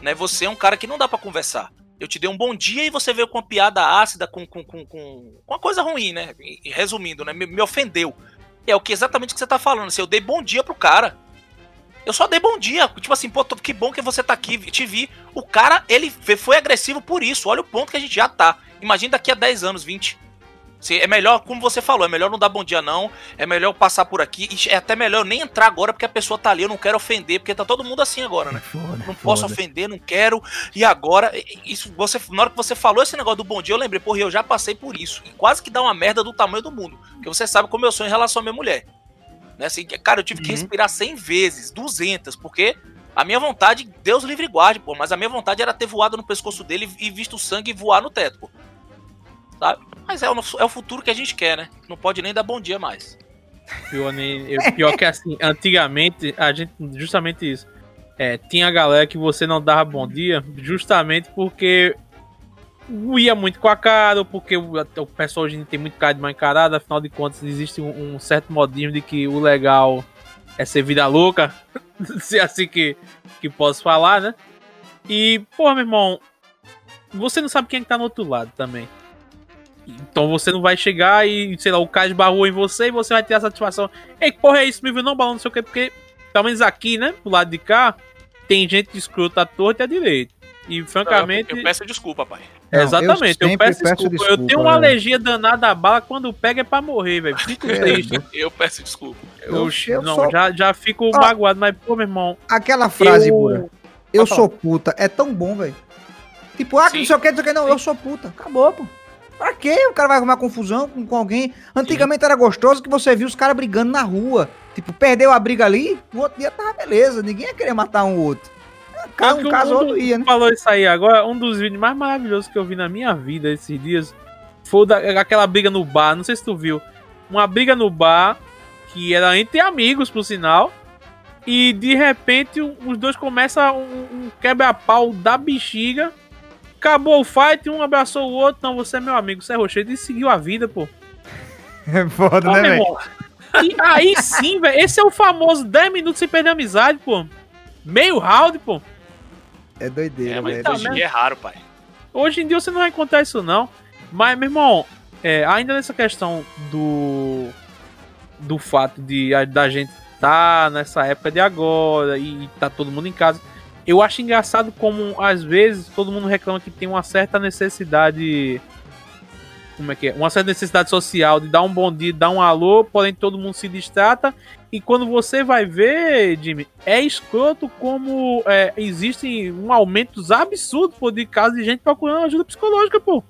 Né? Você é um cara que não dá para conversar. Eu te dei um bom dia e você veio com uma piada ácida, com, com, com, com uma coisa ruim, né? Resumindo, né? Me, me, ofendeu. É o que exatamente que você tá falando. Assim, eu dei bom dia pro cara. Eu só dei bom dia. Tipo assim, pô, que bom que você tá aqui, te vi. O cara, ele foi agressivo por isso. Olha o ponto que a gente já tá. Imagina daqui a 10 anos, 20. É melhor, como você falou, é melhor não dar bom dia, não. É melhor passar por aqui. É até melhor nem entrar agora porque a pessoa tá ali. Eu não quero ofender, porque tá todo mundo assim agora, né? Foda, não foda. posso ofender, não quero. E agora, isso, você, na hora que você falou esse negócio do bom dia, eu lembrei, porra, eu já passei por isso. E quase que dá uma merda do tamanho do mundo. Porque você sabe como eu sou em relação à minha mulher. Né? Assim, cara, eu tive uhum. que respirar 100 vezes, 200, porque a minha vontade, Deus livre guarde, pô, mas a minha vontade era ter voado no pescoço dele e visto o sangue voar no teto, pô. Sabe? Mas é o, é o futuro que a gente quer, né? Não pode nem dar bom dia mais. Pior, pior que assim, antigamente, a gente, justamente isso. É, tinha galera que você não dava bom dia, justamente porque ia muito com a cara, porque o, o pessoal hoje tem muito cara de mal encarada, afinal de contas existe um, um, certo modismo de que o legal é ser vida louca, se é assim que, que posso falar, né? E, pô, meu irmão, você não sabe quem é que tá no outro lado também. Então você não vai chegar e, sei lá, o cara esbarrou em você e você vai ter a satisfação. Ei, porra, é isso, me viu não, balão, não sei o quê, porque, pelo menos aqui, né, pro lado de cá, tem gente escrota à torta e à direita. E francamente. Eu peço desculpa, pai. Não, Exatamente, eu, eu peço, peço desculpa. desculpa. Eu tenho uma é. alergia danada à bala quando pega é pra morrer, velho. Fico é. triste. Eu peço desculpa. Eu, eu não, sou... já, já fico ah, magoado, mas, pô, meu irmão. Aquela frase, eu... Eu sou puta, é tão bom, velho. Tipo, ah, que não sei o que, não sei o que, não, eu sou puta. Acabou, pô. Pra quê? O cara vai arrumar confusão com, com alguém. Antigamente Sim. era gostoso que você viu os caras brigando na rua. Tipo, perdeu a briga ali, o outro dia tava beleza. Ninguém ia querer matar um outro. Cada um caso outro ia, né? falou isso aí agora. Um dos vídeos mais maravilhosos que eu vi na minha vida esses dias foi da, aquela briga no bar. Não sei se tu viu. Uma briga no bar que era entre amigos, por sinal. E de repente os dois começam um, um quebra-pau da bexiga Acabou o fight, um abraçou o outro. Não, você é meu amigo, você é rochedo e seguiu a vida, pô. É foda, né, velho? E aí sim, velho. Esse é o famoso 10 minutos sem perder amizade, pô. Meio round, pô. É doideira, é, mas velho. hoje em dia é raro, pai. Hoje em dia você não vai encontrar isso, não. Mas, meu irmão, é, ainda nessa questão do. Do fato de da gente tá nessa época de agora e tá todo mundo em casa. Eu acho engraçado como, às vezes, todo mundo reclama que tem uma certa necessidade. Como é que é? Uma certa necessidade social de dar um bom dia, dar um alô, porém todo mundo se distrata. E quando você vai ver, Jimmy, é escroto como é, existe um aumento absurdo pô, de casos de gente procurando ajuda psicológica, pô.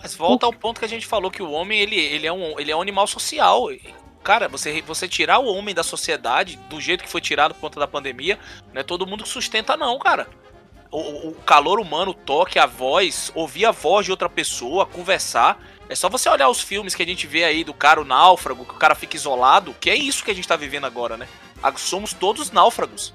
Mas volta ao ponto que a gente falou que o homem ele, ele, é, um, ele é um animal social. Cara, você, você tirar o homem da sociedade do jeito que foi tirado por conta da pandemia, não é todo mundo que sustenta, não, cara. O, o calor humano, o toque, a voz, ouvir a voz de outra pessoa, conversar. É só você olhar os filmes que a gente vê aí do cara o náufrago, que o cara fica isolado, que é isso que a gente tá vivendo agora, né? Somos todos náufragos.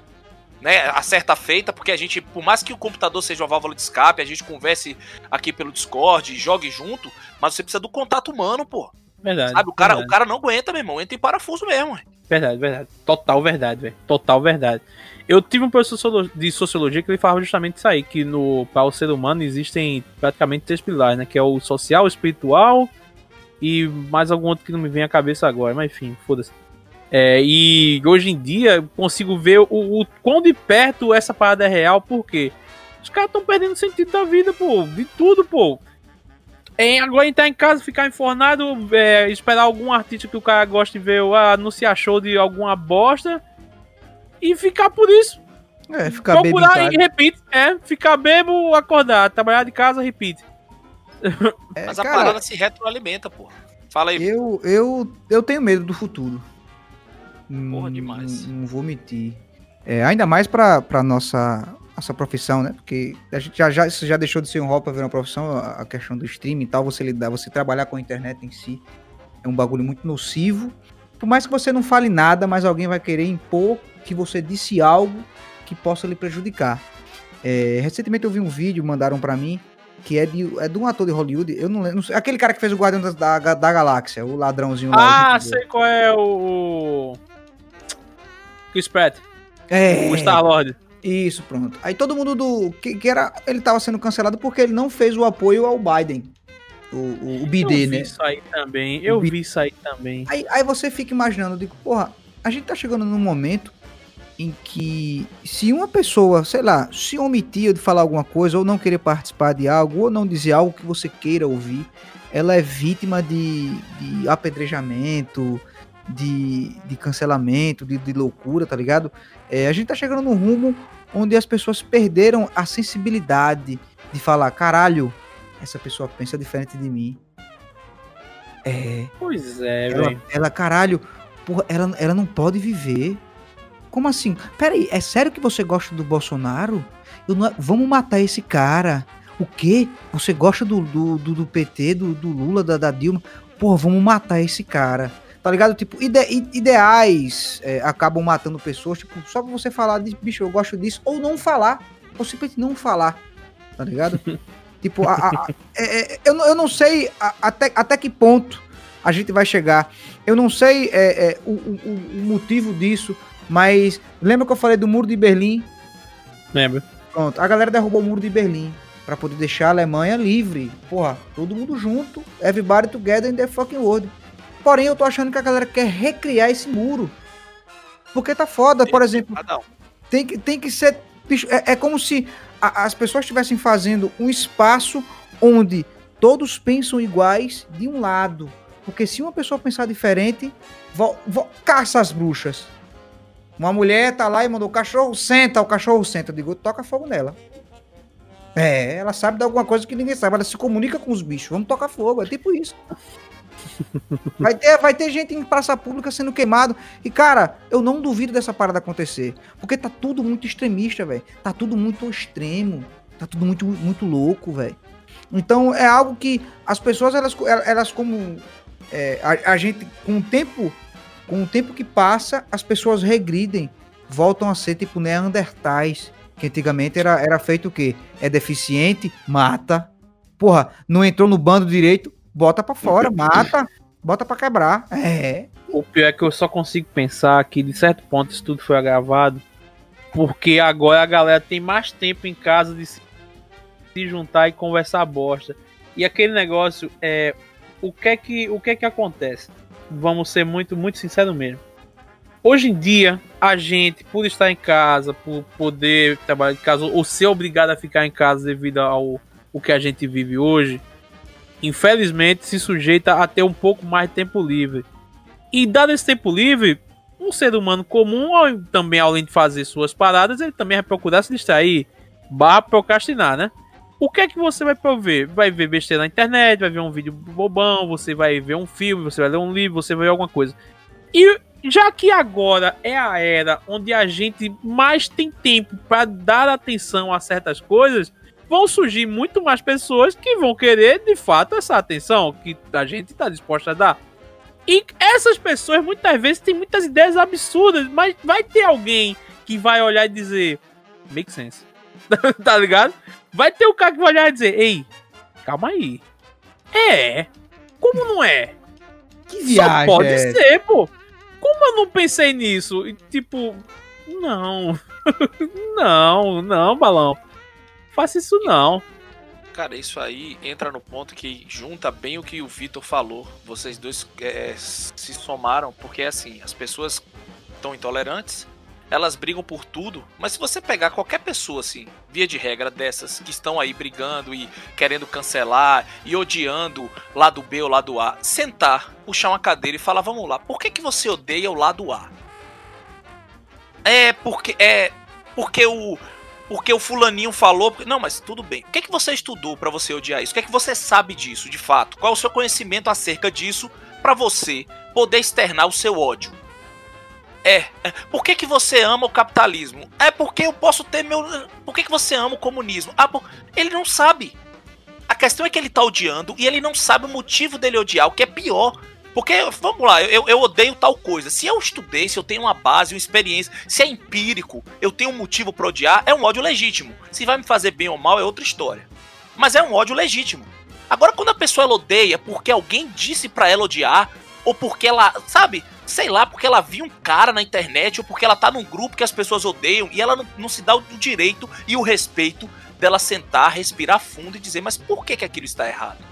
Né, a certa feita, porque a gente, por mais que o computador seja uma válvula de escape, a gente converse aqui pelo Discord, jogue junto, mas você precisa do contato humano, pô. Verdade. Sabe, o cara, verdade. o cara não aguenta, meu irmão. Entra em parafuso mesmo. Verdade, verdade. Total verdade, velho. Total verdade. Eu tive um professor de sociologia que ele falava justamente isso aí, que no, para o ser humano existem praticamente três pilares, né? Que é o social, o espiritual e mais algum outro que não me vem à cabeça agora, mas enfim, foda-se. É, e hoje em dia consigo ver o, o quão de perto essa parada é real, porque os caras estão perdendo o sentido da vida, pô, de tudo, pô em aguentar em casa, ficar infornado, é, esperar algum artista que o cara gosta de ver anunciar show de alguma bosta e ficar por isso. É, ficar Procurar bebo e. É, ficar bebo, acordar, trabalhar de casa, repeat. É, Mas a cara, parada se retroalimenta, pô. Fala aí. Eu, eu, eu tenho medo do futuro. Porra, demais. Não, não vou mentir. É, ainda mais pra, pra nossa nossa profissão, né? Porque a gente já, já, isso já deixou de ser um rol para ver uma profissão, a questão do streaming e tal, você lidar, você trabalhar com a internet em si é um bagulho muito nocivo. Por mais que você não fale nada, mas alguém vai querer impor que você disse algo que possa lhe prejudicar. É, recentemente eu vi um vídeo, mandaram para mim, que é de, é de um ator de Hollywood, eu não lembro. Aquele cara que fez o Guardião da, da, da Galáxia, o ladrãozinho lá. Ah, sei qual é o. Chris Pratt. É. O Star-Lord. Isso, pronto. Aí todo mundo do. Que, que, era. Ele tava sendo cancelado porque ele não fez o apoio ao Biden. O, o, o BD, né? Eu vi isso aí também. Eu vi isso aí também. Aí, aí você fica imaginando, digo, porra, a gente tá chegando num momento em que se uma pessoa, sei lá, se omitir de falar alguma coisa, ou não querer participar de algo, ou não dizer algo que você queira ouvir, ela é vítima de, de apedrejamento, de, de cancelamento, de, de loucura, tá ligado? É, a gente tá chegando num rumo onde as pessoas perderam a sensibilidade de falar, caralho, essa pessoa pensa diferente de mim. É. Pois é, ela, ela, caralho, porra, ela, ela não pode viver como assim? Peraí, é sério que você gosta do Bolsonaro? Não... Vamos matar esse cara. O quê? Você gosta do, do, do, do PT, do, do Lula, da, da Dilma? Porra, vamos matar esse cara. Tá ligado? Tipo, ide, ideais é, acabam matando pessoas, tipo, só pra você falar de bicho, eu gosto disso, ou não falar. Ou simplesmente não falar. Tá ligado? tipo, a, a, é, é, eu, eu não sei a, até, até que ponto a gente vai chegar. Eu não sei é, é, o, o, o motivo disso. Mas lembra que eu falei do muro de Berlim? Lembro. Pronto, a galera derrubou o muro de Berlim para poder deixar a Alemanha livre. Porra, todo mundo junto, everybody together in the fucking world. Porém, eu tô achando que a galera quer recriar esse muro. Porque tá foda, por exemplo. Tem que, tem que ser. Bicho, é, é como se a, as pessoas estivessem fazendo um espaço onde todos pensam iguais de um lado. Porque se uma pessoa pensar diferente, vo, vo, caça as bruxas. Uma mulher tá lá e mandou o cachorro senta, o cachorro senta. Eu digo, toca fogo nela. É, ela sabe de alguma coisa que ninguém sabe. Ela se comunica com os bichos. Vamos tocar fogo. É tipo isso. Vai ter, vai ter gente em praça pública sendo queimado. E, cara, eu não duvido dessa parada acontecer. Porque tá tudo muito extremista, velho. Tá tudo muito extremo. Tá tudo muito, muito louco, velho. Então é algo que as pessoas, elas, elas como. É, a, a gente, com o tempo, com o tempo que passa, as pessoas regridem, voltam a ser tipo Neandertais, que antigamente era, era feito o quê? É deficiente, mata. Porra, não entrou no bando direito, bota para fora, mata, bota para quebrar. É. O pior é que eu só consigo pensar que de certo ponto isso tudo foi agravado, porque agora a galera tem mais tempo em casa de se juntar e conversar bosta. E aquele negócio é o que é que o que é que acontece? vamos ser muito, muito sinceros mesmo. Hoje em dia, a gente, por estar em casa, por poder trabalhar em casa, ou ser obrigado a ficar em casa devido ao o que a gente vive hoje, infelizmente se sujeita a ter um pouco mais de tempo livre. E dado esse tempo livre, um ser humano comum, também além de fazer suas paradas, ele também vai procurar se distrair, barra procrastinar, né? o que é que você vai ver? Vai ver besteira na internet, vai ver um vídeo bobão, você vai ver um filme, você vai ler um livro, você vai ver alguma coisa. E já que agora é a era onde a gente mais tem tempo para dar atenção a certas coisas, vão surgir muito mais pessoas que vão querer de fato essa atenção que a gente está disposta a dar. E essas pessoas muitas vezes têm muitas ideias absurdas, mas vai ter alguém que vai olhar e dizer: make sense. tá ligado? Vai ter o cara que vai olhar e dizer: Ei, calma aí. É. Como não é? Que viagem. Só pode é. ser, pô. Como eu não pensei nisso? E, tipo, não. não, não, balão. Faça isso não. Cara, isso aí entra no ponto que junta bem o que o Vitor falou. Vocês dois é, se somaram, porque assim, as pessoas estão intolerantes, elas brigam por tudo, mas se você pegar qualquer pessoa, assim, via de regra dessas, que estão aí brigando e querendo cancelar e odiando lado B ou lado A, sentar, puxar uma cadeira e falar, vamos lá, por que, que você odeia o lado A? É porque é porque o porque o fulaninho falou, não, mas tudo bem. O que é que você estudou para você odiar isso? O que é que você sabe disso, de fato? Qual é o seu conhecimento acerca disso para você poder externar o seu ódio? É, é. Por que, que você ama o capitalismo? É porque eu posso ter meu. Por que, que você ama o comunismo? Ah, por... ele não sabe. A questão é que ele tá odiando e ele não sabe o motivo dele odiar, o que é pior. Porque, vamos lá, eu, eu odeio tal coisa. Se eu estudei, se eu tenho uma base, uma experiência, se é empírico, eu tenho um motivo para odiar, é um ódio legítimo. Se vai me fazer bem ou mal é outra história. mas é um ódio legítimo. Agora, quando a pessoa ela odeia porque alguém disse para ela odiar, ou porque ela, sabe, sei lá, porque ela viu um cara na internet, ou porque ela tá num grupo que as pessoas odeiam e ela não, não se dá o direito e o respeito dela sentar, respirar fundo e dizer, mas por que, que aquilo está errado?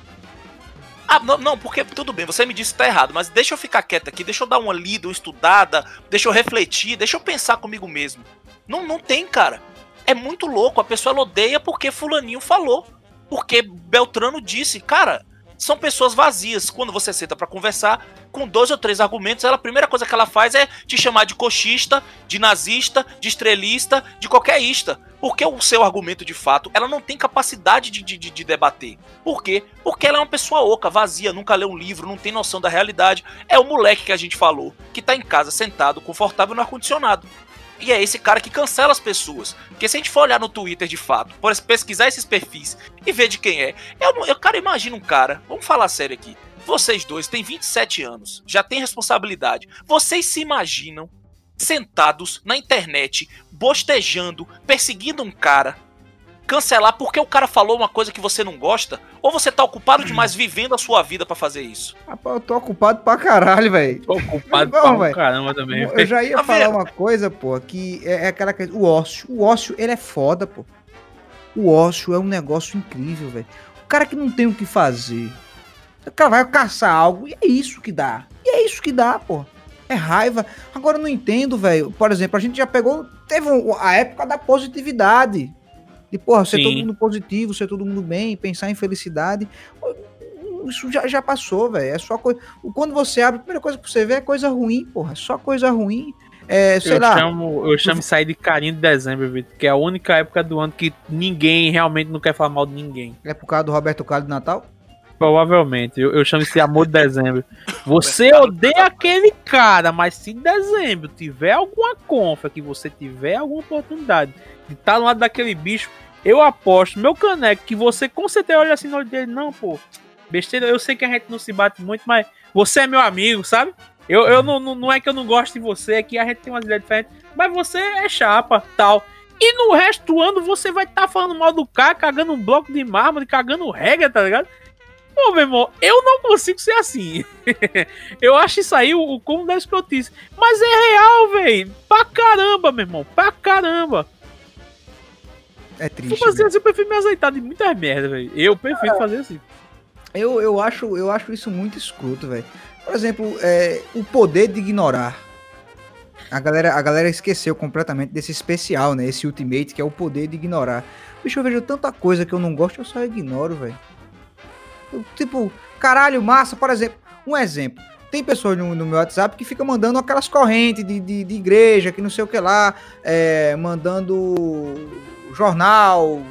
Ah, não, não, porque tudo bem, você me disse que tá errado, mas deixa eu ficar quieto aqui, deixa eu dar uma lida, uma estudada, deixa eu refletir, deixa eu pensar comigo mesmo. Não, não tem, cara. É muito louco, a pessoa odeia porque fulaninho falou. Porque Beltrano disse, cara, são pessoas vazias. Quando você senta para conversar, com dois ou três argumentos, ela, a primeira coisa que ela faz é te chamar de coxista, de nazista, de estrelista, de qualquer ista. Porque o seu argumento, de fato, ela não tem capacidade de, de, de debater. Por quê? Porque ela é uma pessoa oca, vazia, nunca lê um livro, não tem noção da realidade. É o moleque que a gente falou, que tá em casa sentado, confortável no ar-condicionado. E é esse cara que cancela as pessoas. Porque se a gente for olhar no Twitter de fato, pesquisar esses perfis e ver de quem é, eu, eu cara, imagina um cara, vamos falar sério aqui. Vocês dois têm 27 anos, já têm responsabilidade. Vocês se imaginam sentados na internet, bostejando, perseguindo um cara cancelar porque o cara falou uma coisa que você não gosta? Ou você tá ocupado demais vivendo a sua vida para fazer isso? Rapaz, eu tô ocupado pra caralho, velho. Tô ocupado Bom, pra véio, caramba também. Eu já ia tá falar vendo? uma coisa, pô, que é, é aquela coisa. O ócio. O ócio, ele é foda, pô. O ócio é um negócio incrível, velho. O cara que não tem o que fazer. O cara vai caçar algo e é isso que dá. E é isso que dá, pô. É raiva. Agora eu não entendo, velho. Por exemplo, a gente já pegou. Teve a época da positividade. De, porra, ser Sim. todo mundo positivo, ser todo mundo bem, pensar em felicidade. Isso já, já passou, velho. É só coisa. Quando você abre, a primeira coisa que você vê é coisa ruim, porra. Só coisa ruim. É, sei eu lá. Chamo, eu chamo sair de carinho de dezembro, Vitor, que é a única época do ano que ninguém realmente não quer falar mal de ninguém. É por causa do Roberto Carlos de Natal? Provavelmente. Eu, eu chamo isso de amor de dezembro. Você odeia aquele cara, mas se em dezembro tiver alguma confa, que você tiver alguma oportunidade de estar tá no lado daquele bicho, eu aposto, meu caneco, que você com certeza olha assim no olho dele, não, pô, besteira, eu sei que a gente não se bate muito, mas você é meu amigo, sabe? Eu, eu não, não é que eu não gosto de você, é que a gente tem umas ideias diferentes, mas você é chapa, tal. E no resto do ano você vai estar tá falando mal do cara, cagando um bloco de mármore, cagando regra, tá ligado? Pô, meu irmão, eu não consigo ser assim. eu acho isso aí o, o como da escrotice. Mas é real, velho. Pra caramba, meu irmão. Pra caramba. É triste. Tipo assim, eu prefiro me azeitar de muitas merda, velho. Eu prefiro é. fazer assim. Eu, eu, acho, eu acho isso muito escroto, velho. Por exemplo, é, o poder de ignorar. A galera, a galera esqueceu completamente desse especial, né? Esse Ultimate, que é o poder de ignorar. Bicho, eu vejo tanta coisa que eu não gosto, eu só ignoro, velho. Tipo, caralho, massa, por exemplo. Um exemplo. Tem pessoas no, no, meu WhatsApp que ficam mandando aquelas correntes de, de, de igreja, que não sei o que lá, é, mandando jornal,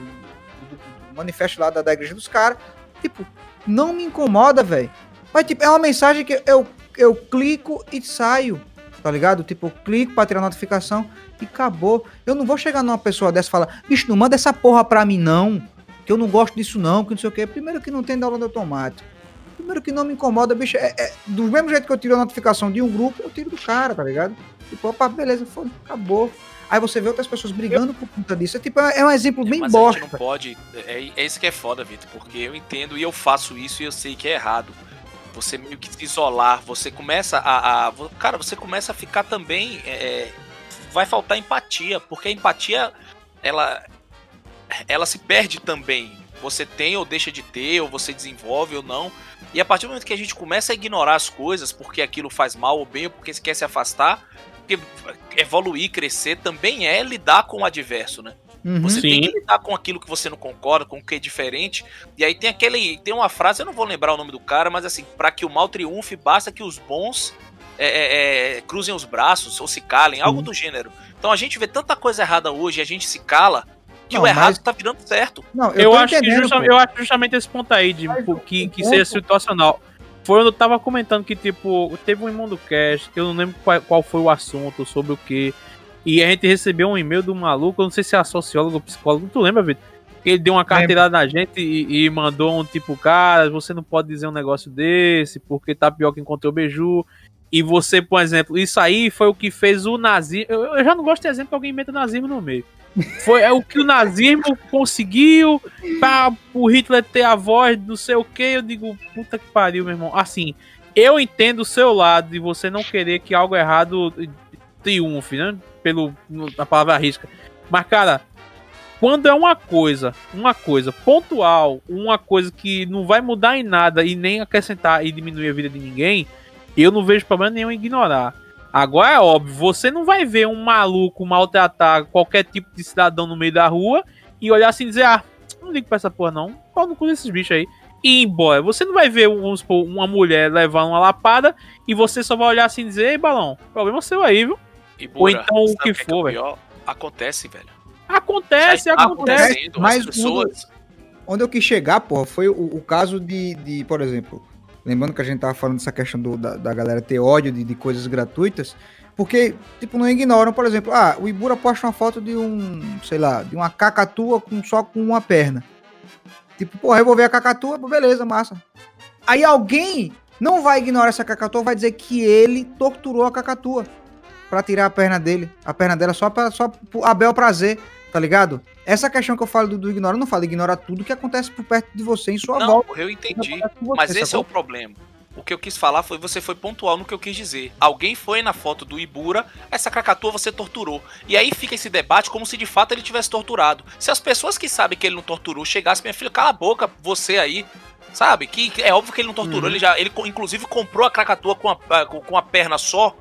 manifesto lá da, da igreja dos caras. Tipo, não me incomoda, velho. Mas, tipo, é uma mensagem que eu, eu clico e saio, tá ligado? Tipo, eu clico pra tirar notificação e acabou. Eu não vou chegar numa pessoa dessa e falar, bicho, não manda essa porra pra mim, não. Que eu não gosto disso, não, que não sei o que. Primeiro que não tem download automático. Primeiro que não me incomoda, bicho. É, é, do mesmo jeito que eu tiro a notificação de um grupo, eu tiro do cara, tá ligado? Tipo, opa, beleza, acabou. Aí você vê outras pessoas brigando por conta disso. É, tipo, é um exemplo bem Mas bosta. A gente não pode. É, é isso que é foda, Vitor, porque eu entendo e eu faço isso e eu sei que é errado. Você meio que se isolar, você começa a. a cara, você começa a ficar também. É, é, vai faltar empatia, porque a empatia, ela. Ela se perde também. Você tem ou deixa de ter, ou você desenvolve ou não. E a partir do momento que a gente começa a ignorar as coisas porque aquilo faz mal ou bem, ou porque quer se afastar, porque evoluir, crescer também é lidar com o adverso, né? Uhum, você sim. tem que lidar com aquilo que você não concorda, com o que é diferente. E aí tem aquele. Tem uma frase, eu não vou lembrar o nome do cara, mas assim, para que o mal triunfe, basta que os bons é, é, é, cruzem os braços ou se calem, algo do gênero. Então a gente vê tanta coisa errada hoje e a gente se cala que não, o errado mas... tá virando certo. Não, eu, eu acho, justa, eu acho justamente esse ponto aí, de que, que seja situacional. Foi onde eu tava comentando que, tipo, teve um Imundo Cast, eu não lembro qual, qual foi o assunto, sobre o que. E a gente recebeu um e-mail do maluco, eu não sei se é sociólogo ou psicólogo, tu lembra, Vitor? Ele deu uma carteirada na gente e, e, mandou um tipo, cara, você não pode dizer um negócio desse, porque tá pior que encontrou o beiju. E você, por exemplo, isso aí foi o que fez o nazismo. Eu, eu já não gosto de exemplo que alguém meta nazismo no meio. Foi é o que o nazismo conseguiu para o Hitler ter a voz do sei o que. Eu digo, puta que pariu, meu irmão. Assim, eu entendo o seu lado de você não querer que algo errado triunfe, né? Pelo, a palavra risca. Mas, cara, quando é uma coisa, uma coisa pontual, uma coisa que não vai mudar em nada e nem acrescentar e diminuir a vida de ninguém, eu não vejo problema nenhum em ignorar. Agora é óbvio, você não vai ver um maluco maltratar qualquer tipo de cidadão no meio da rua e olhar assim e dizer, ah, não ligo pra essa porra não, pau no cu desses bichos aí. E ir embora. Você não vai ver, vamos supor, uma mulher levar uma lapada e você só vai olhar assim e dizer, ei, balão, problema seu aí, viu? E, Ou então o que, que for, é velho. Acontece, velho. Acontece, acontece. Mas pessoas... onde eu quis chegar, porra, foi o, o caso de, de, por exemplo, Lembrando que a gente tava falando dessa questão do, da, da galera ter ódio de, de coisas gratuitas. Porque, tipo, não ignoram, por exemplo, ah, o Ibura posta uma foto de um, sei lá, de uma cacatua com, só com uma perna. Tipo, porra, eu vou ver a cacatua, beleza, massa. Aí alguém não vai ignorar essa cacatua, vai dizer que ele torturou a cacatua para tirar a perna dele, a perna dela só para só a bel prazer tá ligado? Essa questão que eu falo do, do ignora, eu não falo ignora tudo que acontece por perto de você em sua não, volta. eu entendi, mas esse é o problema. O que eu quis falar foi você foi pontual no que eu quis dizer. Alguém foi na foto do Ibura, essa cacatua você torturou. E aí fica esse debate como se de fato ele tivesse torturado. Se as pessoas que sabem que ele não torturou chegassem, minha filha, cala a boca, você aí, sabe? Que é óbvio que ele não torturou, uhum. ele já ele inclusive comprou a cacatua com a, com a perna só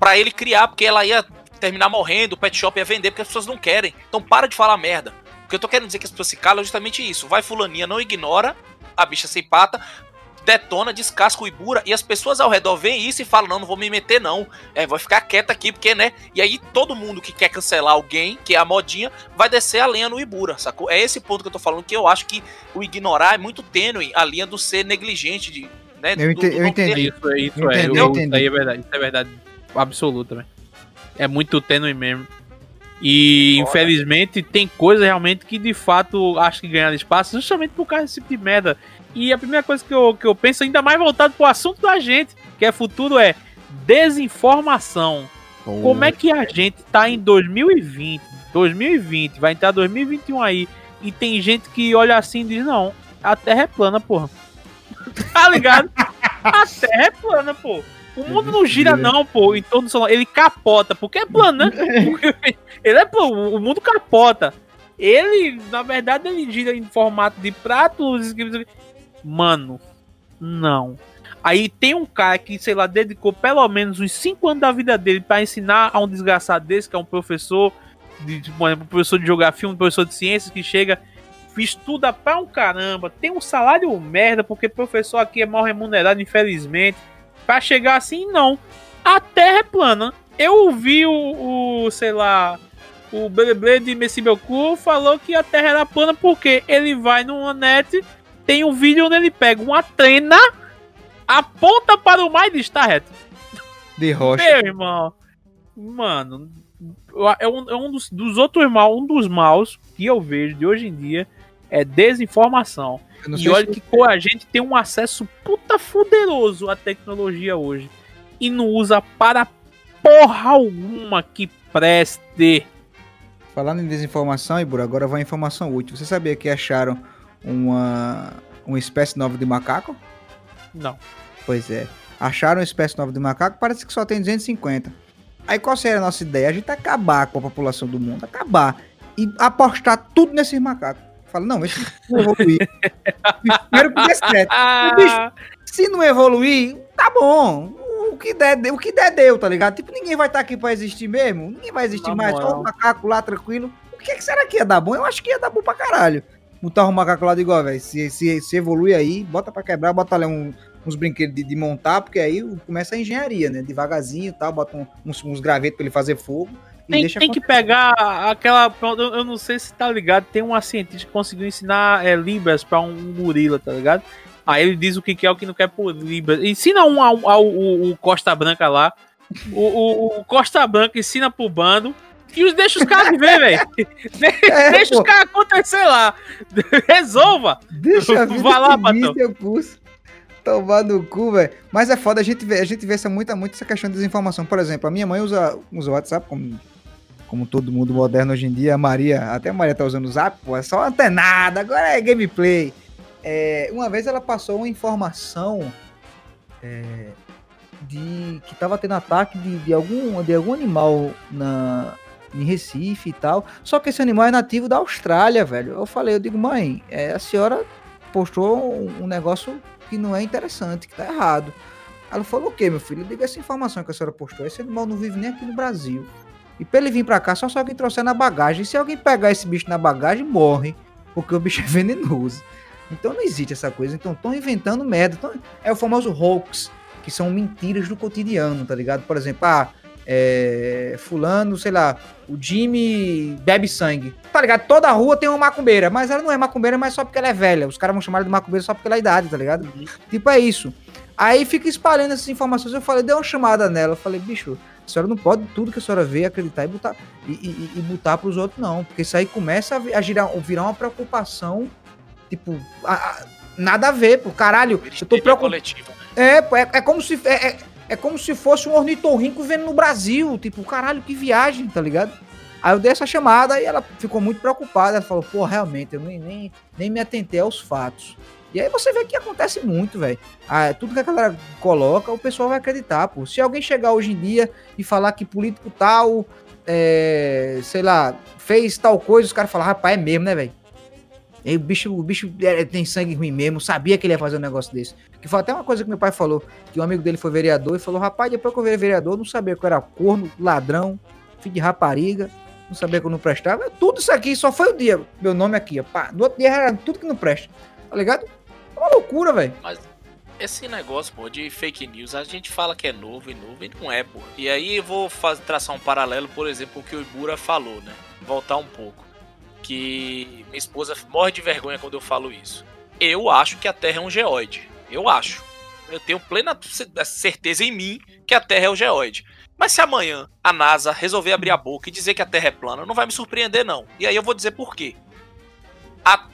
para ele criar, porque ela ia terminar morrendo, o pet shop ia vender porque as pessoas não querem. Então para de falar merda. O que eu tô querendo dizer que as pessoas se calam é justamente isso. Vai fulaninha, não ignora a bicha sem pata, detona, descasca o Ibura e as pessoas ao redor veem isso e falam: não, não vou me meter, não. É, vai ficar quieta aqui, porque, né? E aí todo mundo que quer cancelar alguém, que é a modinha, vai descer a lenha no Ibura, sacou? É esse ponto que eu tô falando, que eu acho que o ignorar é muito tênue, a linha do ser negligente, de. Né, eu, do, do eu entendi. Isso, é, isso eu é, entendi, eu, eu entendi. Isso aí é verdade, isso é verdade absoluta, velho é muito tênue mesmo. E infelizmente tem coisa realmente que de fato acho que ganharam espaço justamente por causa desse tipo de merda. E a primeira coisa que eu, que eu penso, ainda mais voltado pro assunto da gente, que é futuro, é desinformação. Como é que a gente tá em 2020, 2020, vai entrar 2021 aí, e tem gente que olha assim e diz: Não, a Terra é plana, porra. tá ligado? a Terra é plana, pô. O mundo não gira, não, pô, em torno do sol. Ele capota, porque é plano, né? ele é plano, o mundo capota. Ele, na verdade, ele gira em formato de prato. Mano, não. Aí tem um cara que, sei lá, dedicou pelo menos uns 5 anos da vida dele para ensinar a um desgraçado desse, que é um professor de, tipo, um professor de geografia, um professor de ciências que chega, estuda pra um caramba, tem um salário merda, porque professor aqui é mal remunerado, infelizmente. Pra chegar assim, não. A Terra é plana. Eu ouvi o, o sei lá, o Beleble de Messi Belcu falou que a Terra era plana porque ele vai numa net, tem um vídeo onde ele pega uma trena, aponta para o mar e diz, tá reto. De rocha. Meu irmão. Mano, é um, é um dos, dos outros mal, um dos maus que eu vejo de hoje em dia é desinformação. E olha que pô, a gente tem um acesso puta fuderoso à tecnologia hoje. E não usa para porra alguma que preste. Falando em desinformação, Ibura, agora vai informação útil. Você sabia que acharam uma, uma espécie nova de macaco? Não. Pois é. Acharam uma espécie nova de macaco, parece que só tem 250. Aí qual seria a nossa ideia? A gente acabar com a população do mundo, acabar. E apostar tudo nesses macacos. Fala, não, esse não evoluir. Primeiro que discreto. Bicho, se não evoluir, tá bom. O que der, o que der deu, tá ligado? Tipo, ninguém vai estar tá aqui pra existir mesmo. Ninguém vai existir tá mais. Só o macaco lá tranquilo. O que, que, será que ia dar bom? Eu acho que ia dar bom pra caralho. Botar um macaco lá de igual, velho. Se, se, se evolui aí, bota pra quebrar, bota ali um, uns brinquedos de, de, montar, porque aí começa a engenharia, né? Devagarzinho e tal, bota um, uns, uns gravetos pra ele fazer fogo. Tem, tem que pegar aquela. Eu não sei se tá ligado. Tem uma cientista que conseguiu ensinar é, Libras pra um gorila, tá ligado? Aí ele diz o que quer é o que não quer por Libras. Ensina um ao, ao, o Costa Branca lá. O, o, o, Costa Branca ensina pro bando. E deixa os caras ver, velho. É, deixa pô. os caras acontecer lá. Resolva. Deixa a vida Vai lá, Patão. Tomar no cu, velho. Mas é foda, a gente vê, a gente vê essa muita, muito essa questão de desinformação. Por exemplo, a minha mãe usa, usa o WhatsApp como como todo mundo moderno hoje em dia, a Maria, até a Maria tá usando o zap, pô, é só antenada, agora é gameplay. É, uma vez ela passou uma informação é, de que tava tendo ataque de, de, algum, de algum animal na, em Recife e tal. Só que esse animal é nativo da Austrália, velho. Eu falei, eu digo, mãe, é, a senhora postou um, um, negócio que não é interessante, que tá errado. Ela falou, o que, meu filho? Eu digo, essa informação que a senhora postou, esse animal não vive nem aqui no Brasil. E pra ele vir pra cá, só se alguém trouxer na bagagem. E se alguém pegar esse bicho na bagagem, morre. Porque o bicho é venenoso. Então não existe essa coisa. Então estão inventando merda. Tão... É o famoso hoax, que são mentiras do cotidiano, tá ligado? Por exemplo, ah, é, fulano, sei lá, o Jimmy bebe sangue. Tá ligado? Toda rua tem uma macumbeira, mas ela não é macumbeira, mas só porque ela é velha. Os caras vão chamar ela de macumbeira só porque ela é idade, tá ligado? Uhum. Tipo, é isso. Aí fica espalhando essas informações. Eu falei, dei uma chamada nela. Eu falei, bicho, senhora não pode tudo que a senhora vê acreditar e botar e, e, e botar para os outros, não. Porque isso aí começa a, a girar, virar uma preocupação, tipo, a, a, nada a ver, pô. Caralho, eu tô preocupado. Né? É, é, é como se. É, é, é como se fosse um ornitorrinco vendo no Brasil. Tipo, caralho, que viagem, tá ligado? Aí eu dei essa chamada e ela ficou muito preocupada. Ela falou, pô, realmente, eu nem, nem, nem me atentei aos fatos. E aí você vê que acontece muito, velho. Ah, tudo que a galera coloca, o pessoal vai acreditar, pô. Se alguém chegar hoje em dia e falar que político tal, é, sei lá, fez tal coisa, os caras falam, rapaz, é mesmo, né, velho? o bicho, o bicho é, tem sangue ruim mesmo, sabia que ele ia fazer um negócio desse. Que foi até uma coisa que meu pai falou, que um amigo dele foi vereador e falou, rapaz, depois que eu virei vereador, eu não sabia que eu era corno, ladrão, filho de rapariga, não sabia que eu não prestava. Tudo isso aqui só foi o dia, meu nome aqui, ó. Pá, no outro dia era tudo que não presta, tá ligado? Uma loucura, velho. Mas esse negócio, pô, de fake news, a gente fala que é novo e novo e não é, pô. E aí eu vou fazer, traçar um paralelo, por exemplo, o que o Ibura falou, né? Voltar um pouco. Que minha esposa morre de vergonha quando eu falo isso. Eu acho que a Terra é um geoide. Eu acho. Eu tenho plena certeza em mim que a Terra é um geoide. Mas se amanhã a NASA resolver abrir a boca e dizer que a Terra é plana, não vai me surpreender, não. E aí eu vou dizer por quê. A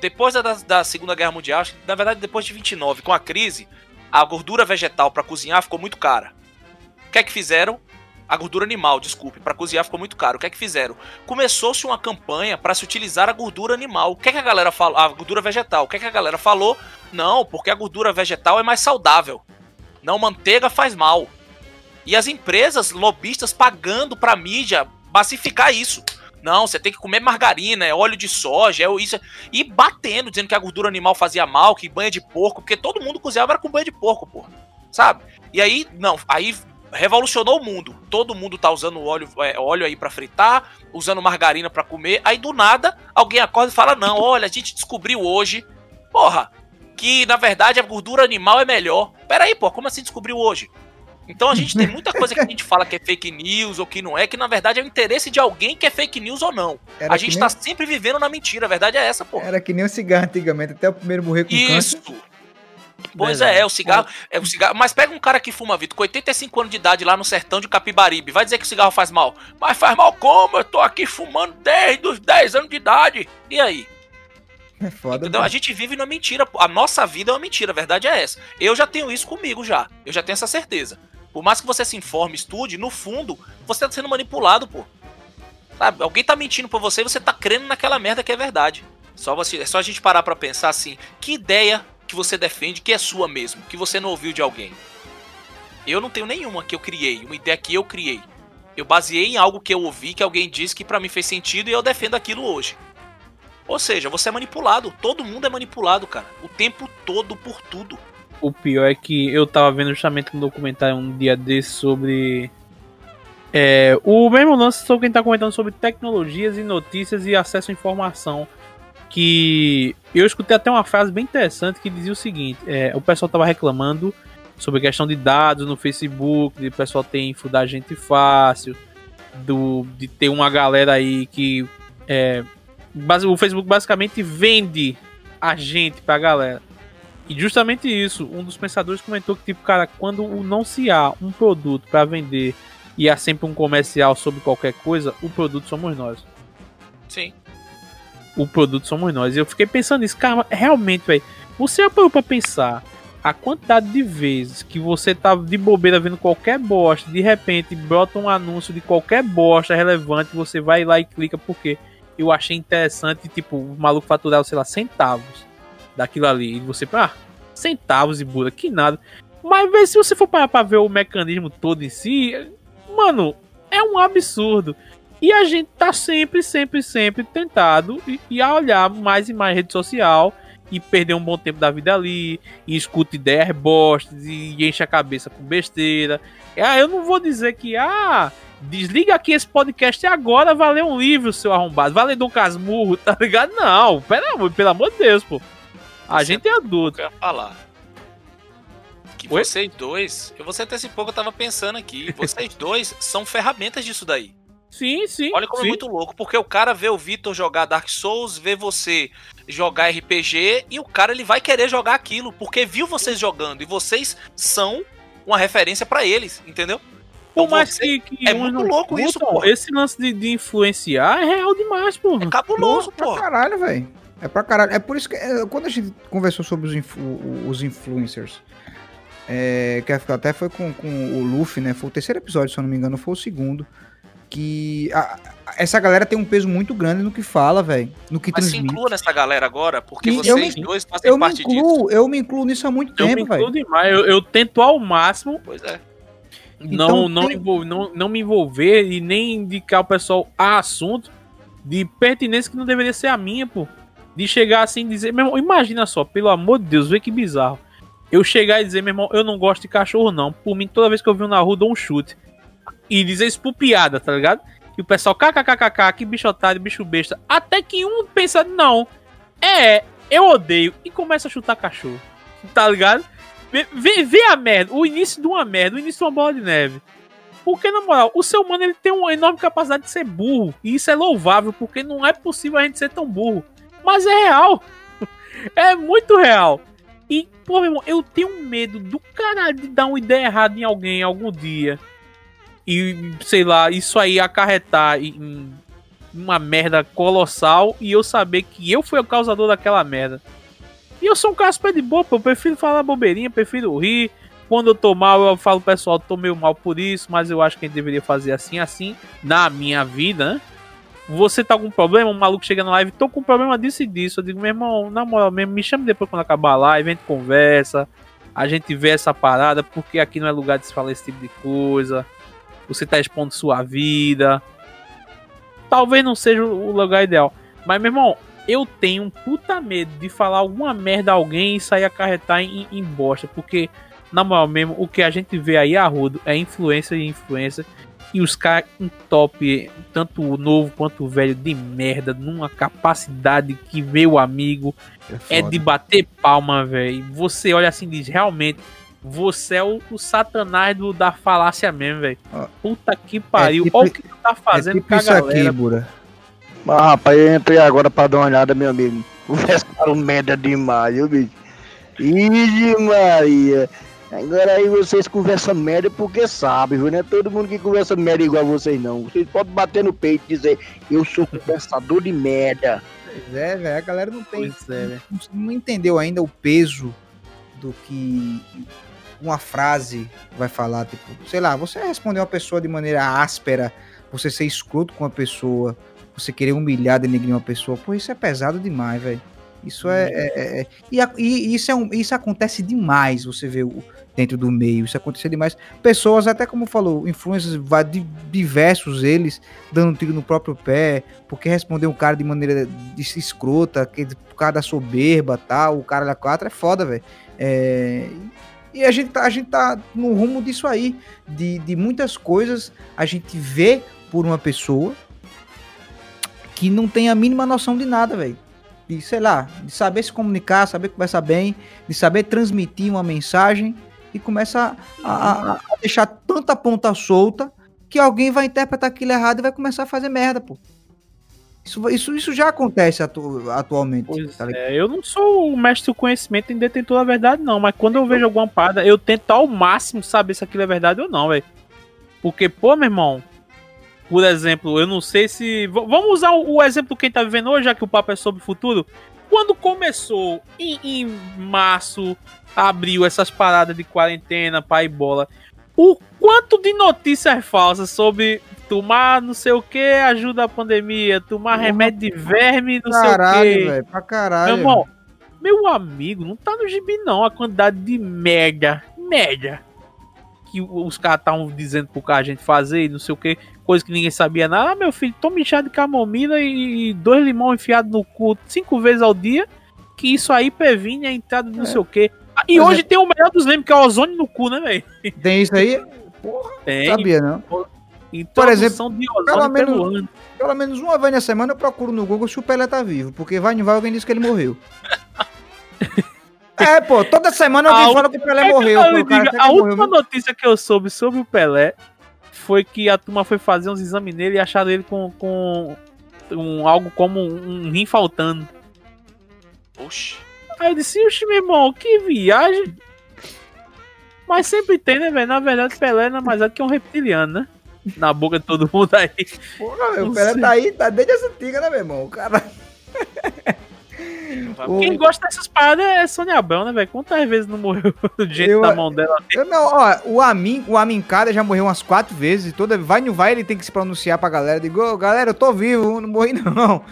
depois da, da Segunda Guerra Mundial, na verdade depois de 29, com a crise, a gordura vegetal para cozinhar ficou muito cara. O que é que fizeram? A gordura animal, desculpe, para cozinhar ficou muito caro. O que é que fizeram? Começou-se uma campanha para se utilizar a gordura animal. O que é que a galera falou? A gordura vegetal. O que é que a galera falou? Não, porque a gordura vegetal é mais saudável. Não, manteiga faz mal. E as empresas lobistas pagando para mídia massificar isso. Não, você tem que comer margarina, é óleo de soja, é isso. E batendo, dizendo que a gordura animal fazia mal, que banha de porco, porque todo mundo cozinhava era com banha de porco, porra. Sabe? E aí, não, aí revolucionou o mundo. Todo mundo tá usando óleo, é, óleo aí para fritar, usando margarina para comer. Aí do nada, alguém acorda e fala: Não, olha, a gente descobriu hoje, porra, que na verdade a gordura animal é melhor. Pera aí, porra, como assim descobriu hoje? Então a gente tem muita coisa que a gente fala que é fake news ou que não é, que na verdade é o interesse de alguém que é fake news ou não. Era a gente nem... tá sempre vivendo na mentira, a verdade é essa, pô. Era que nem o cigarro antigamente, até o primeiro morrer com Isso. câncer. Pois é, é, o cigarro, é o cigarro. Mas pega um cara que fuma, Vitor, com 85 anos de idade lá no sertão de Capibaribe. Vai dizer que o cigarro faz mal. Mas faz mal como? Eu tô aqui fumando desde os 10 anos de idade. E aí? É foda. Entendeu? A gente vive numa mentira. A nossa vida é uma mentira, a verdade é essa. Eu já tenho isso comigo já. Eu já tenho essa certeza. Por mais que você se informe, estude, no fundo, você tá sendo manipulado, pô. Sabe? Alguém tá mentindo pra você e você tá crendo naquela merda que é verdade. Só você, é só a gente parar pra pensar assim, que ideia que você defende que é sua mesmo, que você não ouviu de alguém. Eu não tenho nenhuma que eu criei, uma ideia que eu criei. Eu baseei em algo que eu ouvi, que alguém disse que para mim fez sentido e eu defendo aquilo hoje. Ou seja, você é manipulado, todo mundo é manipulado, cara, o tempo todo por tudo o pior é que eu tava vendo justamente um documentário um dia desse sobre. É, o mesmo lance sobre quem tá comentando sobre tecnologias e notícias e acesso à informação. Que eu escutei até uma frase bem interessante que dizia o seguinte: é, o pessoal tava reclamando sobre questão de dados no Facebook, de o pessoal ter info da gente fácil, do, de ter uma galera aí que. É, o Facebook basicamente vende a gente pra galera. E justamente isso, um dos pensadores comentou que, tipo, cara, quando não se há um produto para vender e há sempre um comercial sobre qualquer coisa, o produto somos nós. Sim. O produto somos nós. E eu fiquei pensando nisso, cara, realmente, velho, você apoiou pra pensar a quantidade de vezes que você tá de bobeira vendo qualquer bosta, de repente brota um anúncio de qualquer bosta relevante, você vai lá e clica porque eu achei interessante, tipo, o maluco faturar, sei lá, centavos daquilo ali. E você, ah, centavos e bura, que nada. Mas vê, se você for parar ver o mecanismo todo em si, mano, é um absurdo. E a gente tá sempre, sempre, sempre tentado e, e a olhar mais e mais rede social e perder um bom tempo da vida ali, e escuta ideias bostas, e enche a cabeça com besteira. Ah, eu não vou dizer que, ah, desliga aqui esse podcast agora, valeu um livro, seu arrombado, valeu Dom Casmurro, tá ligado? Não, pera, pelo amor de Deus, pô. A Você gente é adulto. Eu falar. Que Oi? vocês dois, eu você até esse pouco eu tava pensando aqui, vocês dois são ferramentas disso daí. Sim, sim. Olha como é sim. é muito louco, porque o cara vê o Vitor jogar Dark Souls, vê você jogar RPG e o cara ele vai querer jogar aquilo, porque viu vocês jogando e vocês são uma referência para eles, entendeu? Por então mais que, que, é muito louco isso, pô. Esse lance de, de, influenciar é real demais, pô. É cabuloso, pô. É pra caralho, velho. É pra caralho. É por isso que é, quando a gente conversou sobre os, influ, os influencers, é, que até foi com, com o Luffy, né? Foi o terceiro episódio, se eu não me engano, foi o segundo que a, essa galera tem um peso muito grande no que fala, velho, no que Mas transmite. se inclua nessa galera agora, porque vocês me, dois fazem eu parte me incluo, disso. Eu me incluo nisso há muito eu tempo, velho. Eu me incluo demais, eu, eu, tento ao máximo. Pois é. Não, então, não, tem... envol, não, não me envolver e nem indicar o pessoal a assunto de pertinência que não deveria ser a minha, pô. De chegar assim e dizer, meu irmão, imagina só, pelo amor de Deus, vê que bizarro. Eu chegar e dizer, meu irmão, eu não gosto de cachorro, não. Por mim, toda vez que eu vi um na rua, dou um chute. E dizer isso por piada, tá ligado? E o pessoal, kkkk, que bicho otário, bicho besta. Até que um pensa, não, é, eu odeio. E começa a chutar cachorro. Tá ligado? Vê, vê, vê, a merda, o início de uma merda, o início de uma bola de neve. Porque, na moral, o ser humano ele tem uma enorme capacidade de ser burro. E isso é louvável, porque não é possível a gente ser tão burro. Mas é real. É muito real. E, pô, meu irmão, eu tenho medo do caralho de dar uma ideia errada em alguém algum dia e, sei lá, isso aí acarretar em uma merda colossal e eu saber que eu fui o causador daquela merda. E eu sou um cara super de boa, pô. Eu prefiro falar bobeirinha, prefiro rir. Quando eu tô mal, eu falo, pessoal, tô meio mal por isso, mas eu acho que a gente deveria fazer assim, assim, na minha vida, né? Você tá com problema, um maluco chega na live, tô com problema disso e disso. Eu digo, meu irmão, na moral mesmo, me chame depois quando acabar a live, a gente conversa, a gente vê essa parada, porque aqui não é lugar de se falar esse tipo de coisa você tá expondo sua vida. Talvez não seja o lugar ideal. Mas, meu irmão, eu tenho um puta medo de falar alguma merda a alguém e sair acarretar em, em bosta. Porque, na moral mesmo, o que a gente vê aí a rodo é influência e influência. E os caras em top, tanto o novo quanto o velho, de merda, numa capacidade que, meu amigo, é, é de bater palma, velho. Você olha assim e diz, realmente, você é o, o satanás do, da falácia mesmo, velho. Puta que pariu. É tipo, Olha o que tu tá fazendo é tipo com a galera. Aqui, Bura. Mas, rapaz, eu entrei agora pra dar uma olhada, meu amigo. Conversaram merda demais, viu, bicho? Ih, Maria. Agora aí vocês conversam merda porque sabem, viu? Não é todo mundo que conversa merda igual vocês, não. Vocês podem bater no peito e dizer, eu sou conversador de merda. Pois é, velho. A galera não tem. É, não, não entendeu ainda o peso do que uma frase vai falar, tipo, sei lá, você responder uma pessoa de maneira áspera, você ser escroto com uma pessoa, você querer humilhar, denegrir uma pessoa, pô, isso é pesado demais, velho. Isso é. é, é, é e, e, isso, é um, isso acontece demais, você vê o, dentro do meio. Isso acontece demais. Pessoas, até como falou, influências diversos eles, dando tiro no próprio pé, porque responder um cara de maneira escrota, que, por causa da soberba tal, o cara da quatro é foda, velho. É, e a gente tá, a gente tá no rumo disso aí, de, de muitas coisas a gente vê por uma pessoa que não tem a mínima noção de nada, velho. De, sei lá, de saber se comunicar, saber conversar bem, de saber transmitir uma mensagem e começa a, a, a deixar tanta ponta solta que alguém vai interpretar aquilo errado e vai começar a fazer merda, pô. Isso, isso, isso já acontece atu atualmente. Tá é, eu não sou o mestre do conhecimento em detentor da verdade, não. Mas quando eu vejo alguma parada, eu tento ao máximo saber se aquilo é verdade ou não, velho. Porque, pô, meu irmão, por exemplo, eu não sei se. Vamos usar o, exemplo do quem tá vivendo hoje, já que o papo é sobre o futuro. quando começou em, em março, abril, essas paradas de quarentena, pai e bola, o quanto de notícias falsas sobre tomar não sei o que ajuda a pandemia, tomar Porra, remédio de verme, não Caralho, sei o que. velho. Pra caralho. Meu irmão, meu amigo, não tá no gibi não a quantidade de merda, merda que os caras estavam dizendo pro cara a gente fazer e não sei o que, coisa que ninguém sabia nada. Ah, meu filho, toma chá de camomila e, dois limão enfiado no cu cinco vezes ao dia, que isso aí previne a entrada de não É. sei o que. E Mas hoje tem o melhor dos lembros, que é o ozônio no cu, né, velho? Tem isso aí? Porra, Tem. sabia não. Introdução de ozônio pelo menos- pelo menos uma vez na semana eu procuro no Google se o Pelé tá vivo, porque vai e vai alguém diz que ele morreu. é, pô, toda semana alguém A fala que o Pelé É morreu. eu Pô, a última morreu. notícia que eu soube sobre o Pelé foi que a turma foi fazer uns exames nele e acharam ele com, com um, algo como um rim faltando. Oxi. Aí eu disse, oxe, meu irmão, que viagem. Mas sempre tem, né, velho? Na verdade, Pelé não é mais nada que um reptiliano, né? Na boca de todo mundo aí. Porra, meu, o Pelé sei. tá aí, tá desde essa antiga, né, meu irmão? O cara. O- Quem gosta dessas paradas é Sônia Abrão, né, velho? Quantas vezes não morreu do jeito Eu- da mão dela? Eu não, ó, o Amin, o Amin Kada já morreu umas quatro vezes. Toda vai não vai, ele tem que se pronunciar pra galera. Digo, "Ô, galera, eu tô vivo, não morri não.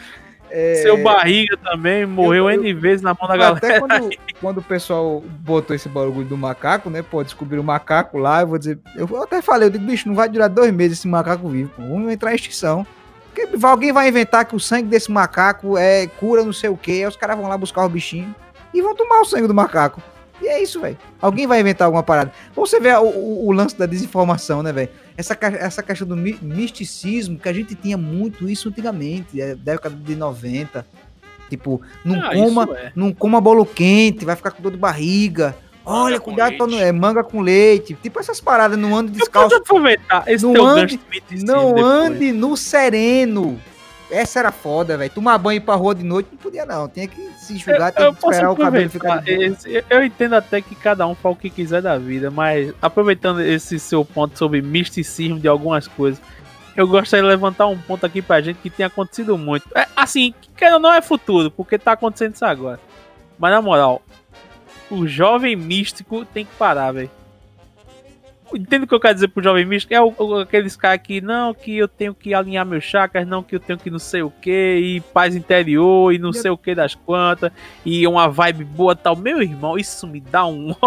É, Seu barriga também morreu eu- N vezes na mão da Até galera. quando, quando o pessoal botou esse bagulho do macaco, né? Pô, descobriram o macaco lá, eu vou dizer. Eu até falei, eu digo, bicho, não vai durar dois meses esse macaco vivo, pô. Vamos entrar em extinção. Porque alguém vai inventar que o sangue desse macaco é cura não sei o quê. Aí os caras vão lá buscar o bichinho e vão tomar o sangue do macaco. E é isso, velho. Alguém vai inventar alguma parada. Você ver o, o- o lance da desinformação, né, velho? Essa, essa questão do mi- misticismo, que a gente tinha muito isso antigamente, é, da década de 90. Tipo, não Ah, coma é. não coma bolo quente, vai ficar com dor de barriga. Olha, cuidado pra não. É manga com leite. Tipo essas paradas, não ande Eu descalço. aproveitar esse Não ande- Não ande no sereno. Essa era foda, velho. Tomar banho pra rua de noite não podia, não. Tinha que se Eu, tinha eu que esperar o cabelo ficar. esse- eu entendo até que cada um fala o que quiser da vida, mas aproveitando esse seu ponto sobre misticismo de algumas coisas, eu gostaria de levantar um ponto aqui pra gente que tem acontecido muito. É, assim, que não é futuro, porque tá acontecendo isso agora. Mas na moral, o jovem místico tem que parar, velho. Entendo o que eu quero dizer pro jovem místico? É o- o- aqueles caras que, não, que eu tenho que alinhar meus chakras, não, que eu tenho que não sei o que, e paz interior, e não sei o que das quantas, e uma vibe boa tal. Meu irmão, isso me dá um.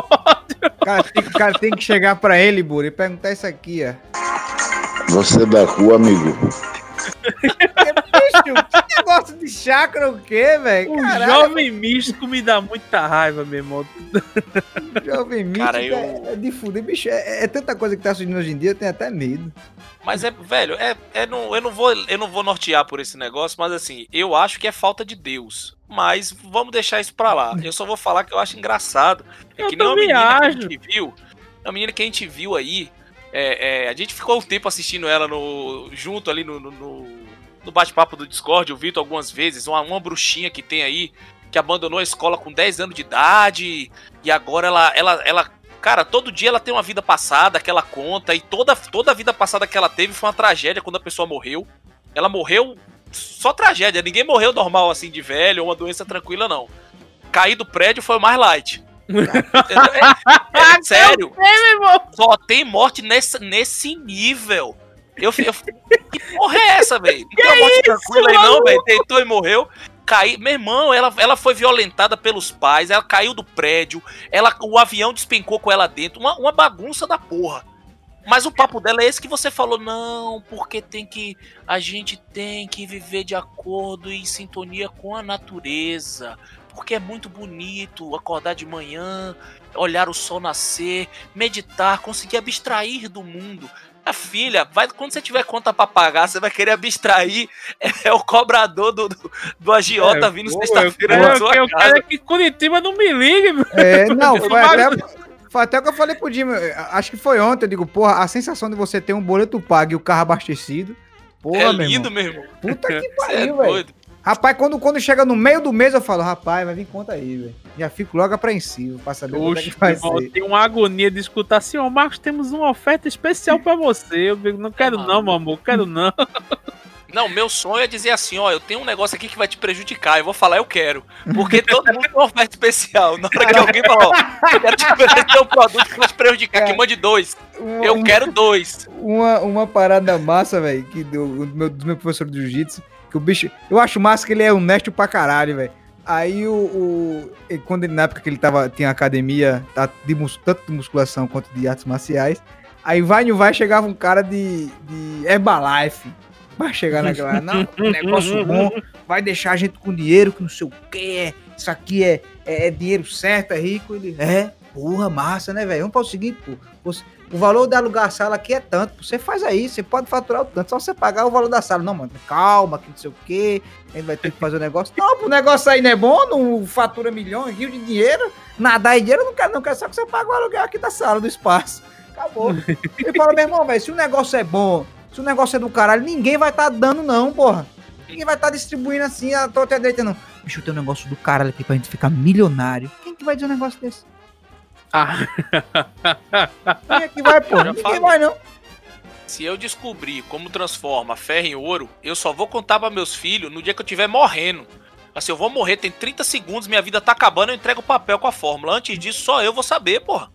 O cara, tem, o cara tem que chegar pra ele, Buri, e perguntar isso aqui, ó. Você é da rua, amigo? Negócio de chakra o quê, velho? O Caralho, jovem místico me dá muita raiva, meu irmão. jovem místico Cara, eu- é, é de fuder. Bicho, é, é tanta coisa que tá surgindo hoje em dia, eu tenho até medo. Mas é, velho, é, é não, eu, não vou, eu não vou nortear por esse negócio, mas assim, eu acho que é falta de Deus. Mas vamos deixar isso pra lá. Eu só vou falar que eu acho engraçado. É Eu que nem uma menina que a acho. gente viu. Uma menina que a gente viu aí. é, é, a gente ficou um tempo assistindo ela no, junto ali no, no, no- no bate-papo do Discord. Eu vi algumas vezes. Uma, uma bruxinha que tem aí. Que abandonou a escola com 10 anos de idade. E agora ela, ela, ela Cara, todo dia ela tem uma vida passada que ela conta, e toda, toda a vida passada que ela teve foi uma tragédia quando a pessoa morreu. Ela morreu só tragédia, ninguém morreu normal assim de velho ou uma doença tranquila, não. Cair do prédio foi o mais light. Entendeu? É, é sério. Só tem morte nesse, nesse nível. Eu, eu, que porra é essa, velho? Não tem uma morte tranquila aí, não, velho. Tentou e morreu. Caí, meu irmão, ela, ela foi violentada pelos pais, ela caiu do prédio, ela, o avião despencou com ela dentro, uma, uma bagunça da porra. Mas o papo dela é esse que você falou, não, porque tem que. A gente tem que viver de acordo e em sintonia com a natureza. Porque é muito bonito acordar de manhã, olhar o sol nascer, meditar, conseguir abstrair do mundo. A filha, vai, quando você tiver conta pra pagar, você vai querer abstrair. É, o cobrador do, do, do agiota É, vindo sexta-feira eu, na eu, sua eu casa. quero é que Curitiba não me ligue, meu. É, não, foi até, foi até o que eu falei pro Jimmy. Acho que foi ontem. Eu digo, porra, a sensação de você ter um boleto pago e o carro abastecido. Porra, É meu lindo, irmão. meu irmão. Puta que é pariu, velho. Rapaz, quando, quando chega no meio do mês, eu falo, rapaz, vai vir conta aí, velho. Já fico logo apreensivo pra saber é Oxe, que vai irmão, ser. tem uma agonia de escutar assim, ó, Marcos, temos uma oferta especial pra você. Eu digo, não quero Tá não, meu amor, quero não. Não, meu sonho é dizer assim, ó, eu tenho um negócio aqui que vai te prejudicar, eu vou falar eu quero. Porque todo mundo tem uma oferta especial. Na hora que alguém fala, ó, eu quero te oferecer um produto que vai te prejudicar, que mande dois. Uma- Eu quero dois. Uma, uma parada massa, velho, que do, do meu, do meu professor de jiu-jitsu, que o bicho. Eu acho massa que ele é honesto pra caralho, velho. Aí o. o quando ele- na época que ele tava, tinha academia, tá, de tanto de musculação quanto de artes marciais. Aí vai no vai, chegava um cara de, de Herbalife. Vai chegar naquela. Não, negócio bom, vai deixar a gente com dinheiro, que não sei o que. Isso aqui é, é, é dinheiro certo, é rico. Ele, é, porra, massa, né, velho? Vamos para o seguinte, pô. Você- o valor de alugar a sala aqui é tanto. Você faz aí, você pode faturar o tanto, só você pagar o valor da sala. Não, mano, calma, que não sei o quê. A gente vai ter que fazer o negócio. Não, o negócio aí não é bom, não fatura milhões, rio de dinheiro. Nadar em dinheiro, eu não quero, não quero só que você pague o aluguel aqui da sala, do espaço. Acabou. Ele fala, meu irmão, velho, se o negócio é bom, se o negócio é do caralho, ninguém vai estar dando, não, porra. Ninguém vai estar distribuindo assim a torta e a direita, não. Bicho, tem um negócio do caralho aqui pra gente ficar milionário. Quem que vai dizer um negócio desse? Ah, Quem é que vai? Já Ninguém vai, não. Se eu descobrir como transforma ferro em ouro, eu só vou contar pra meus filhos no dia que eu estiver morrendo. Assim, eu vou morrer, tem 30 segundos, minha vida tá acabando, eu entrego o papel com a fórmula. Antes disso, só eu vou saber, porra.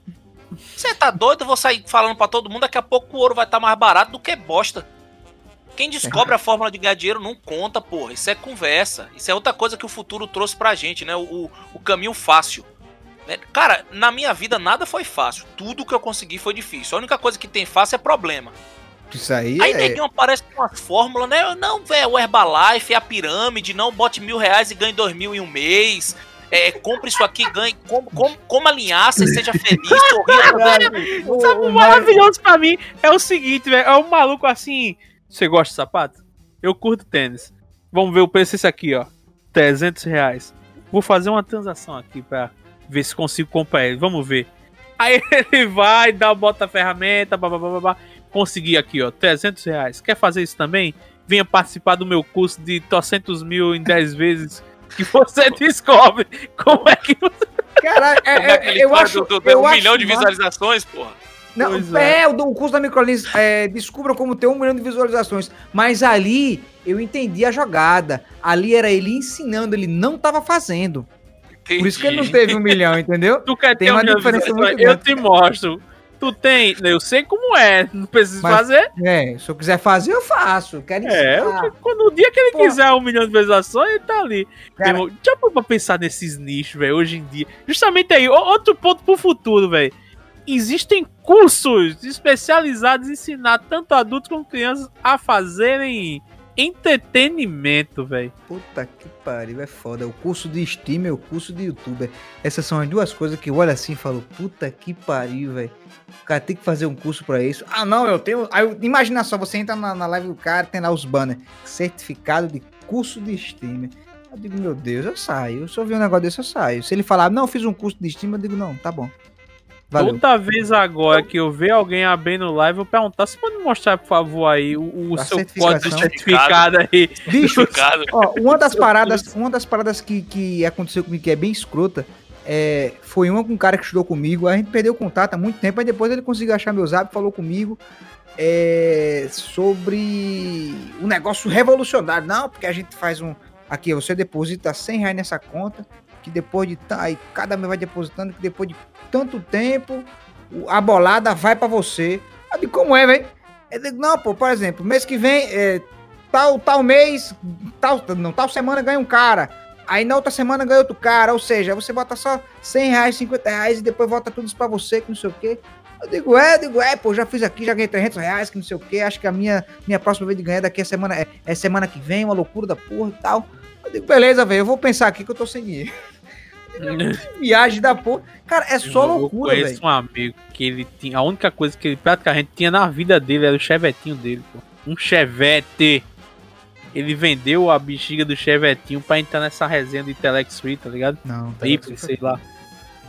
Você tá doido? Eu vou sair falando pra todo mundo, daqui a pouco o ouro vai estar mais barato do que bosta. Quem descobre a fórmula de ganhar dinheiro não conta, porra. Isso é conversa. Isso é outra coisa que o futuro trouxe pra gente, né? O, o, o caminho fácil. Né? Cara, na minha vida nada foi fácil. Tudo que eu consegui foi difícil. A única coisa que tem fácil é problema. Isso aí, Aí é... neguinho aparece com umas fórmulas, né? Não, velho, o Herbalife, é a pirâmide, não bote mil reais e ganhe dois mil em um mês. É, compre isso aqui, ganhe, com, com, coma linhaça e seja feliz, sorria. o, Sabe o o maravilhoso pra mim é o seguinte, velho. É um maluco assim. Você gosta de sapato? Eu curto tênis. Vamos ver o preço desse aqui, ó. 300 reais. Vou fazer uma transação aqui pra ver se consigo comprar ele. Vamos ver. Aí ele vai, dá, bota a ferramenta, babá, babá. Consegui aqui, ó. 300 reais. Quer fazer isso também? Venha participar do meu curso de 300 mil em 10 vezes. Que você descobre como é que Caralho, é, é é, eu acho. do, do- eu um acho milhão de massa. visualizações, porra. Não, Pois é. é. o do curso da Microlins, é, descubra como ter um milhão de visualizações. Mas ali eu entendi a jogada. Ali era ele ensinando, ele não tava fazendo. Por isso que ele não Entendi. teve um milhão, entendeu? tu quer Tem ter uma um milhão diferença visualizações. muito Eu te mostro. Tu tem. Eu sei como é. Não preciso Mas- fazer. É, se eu quiser fazer, eu faço. Eu quero É, eu- quando o dia que ele quiser um milhão de visualizações, ele tá ali. Cara, irmão, já pra pensar nesses nichos, velho, hoje em dia. Justamente aí, outro ponto pro futuro, velho. Existem cursos especializados em ensinar tanto adultos como crianças a fazerem entretenimento, velho. Puta que pariu, é foda. O curso de streamer, o curso de youtuber. Essas são as duas coisas que eu olho assim e falo, puta que pariu, velho. O cara tem que fazer um curso pra isso. Ah, não, eu tenho. Aí, imagina só, você entra na, na live do cara, tem lá os banners. Certificado de curso de streamer. Eu digo, meu Deus, eu saio. Se eu ver um negócio desse, eu saio. Se ele falar, não, fiz um curso de streamer, eu digo, não, tá bom. Valeu. Toda vez agora que eu ver alguém abrindo live, eu vou perguntar: você pode me mostrar, por favor, aí o, o seu código certificado aí? Bicho. Ó, uma das paradas, uma das paradas que, que aconteceu comigo que é bem escrota, é, foi uma com um cara que estudou comigo, a gente perdeu contato há muito tempo, aí depois ele conseguiu achar meu zap, falou comigo é, sobre um negócio revolucionário. Não, porque a gente faz um. Aqui, você deposita 100 reais nessa conta, que depois de. ta- Aí cada mês vai depositando, que depois de tanto tempo, a bolada vai pra você. Eu digo, como é, velho? Eu digo, não, pô, por exemplo, mês que vem, é, tal, tal mês, tal, não, tal semana ganha um cara. Aí na outra semana ganha outro cara. Ou seja, você bota só 100 reais, 50 reais e depois volta tudo isso pra você, que não sei o quê. Eu digo, é, eu digo, é, pô, já fiz aqui, já ganhei 300 reais, que não sei o quê. Acho que a minha, minha próxima vez de ganhar daqui a semana é, é semana que vem, uma loucura da porra e tal. Eu digo, beleza, velho, eu vou pensar aqui que eu tô sem dinheiro. Viagem da porra. Cara, é só Eu loucura, conheço velho. um amigo que ele tinha. A única coisa que ele praticamente tinha na vida dele era o chevetinho dele, pô. Um chevette. Ele vendeu a bexiga do chevetinho pra entrar nessa resenha de Telex Free, tá ligado? Não, tá Triple, sei lá.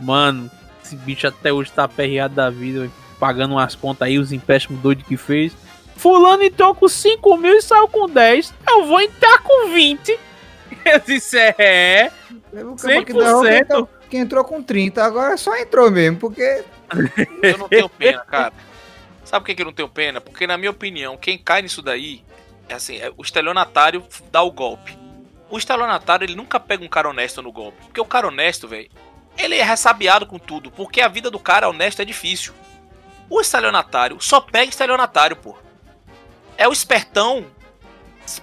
Mano, esse bicho até hoje tá aperreado da vida, velho. pagando umas contas aí, os empréstimos doidos que fez. Fulano entrou com 5 mil e saiu com 10. Eu vou entrar com 20. Eu disse, é. Um cara que derrubou que 100%. entrou- com 30, agora só entrou mesmo, porque Eu não tenho pena, cara. Sabe por que que eu não tenho pena? Porque, na minha opinião, quem cai nisso daí É assim, é, o estelionatário dá o golpe. O estelionatário, ele nunca pega um cara honesto no golpe. Porque o cara honesto, velho, ele é ressabiado com tudo. Porque a vida do cara honesto é difícil. O estelionatário só pega estelionatário, pô. É o espertão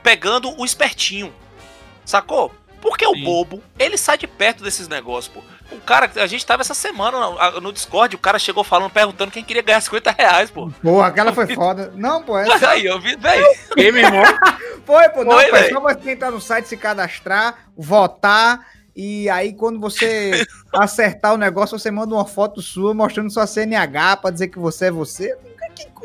pegando o espertinho. Sacou? Porque o Sim. bobo, ele sai de perto desses negócios, pô. O cara, a gente tava essa semana no, no Discord, o cara chegou falando, perguntando quem queria ganhar 50 reais, pô. Porra, aquela foi foda. Não, pô, é Mas aí, eu vi, velho. E, meu irmão, Foi, pô, não, Foi, pô, é só você entrar no site, se cadastrar, votar, e aí quando você acertar o negócio, você manda uma foto sua mostrando sua CNH pra dizer que você é você.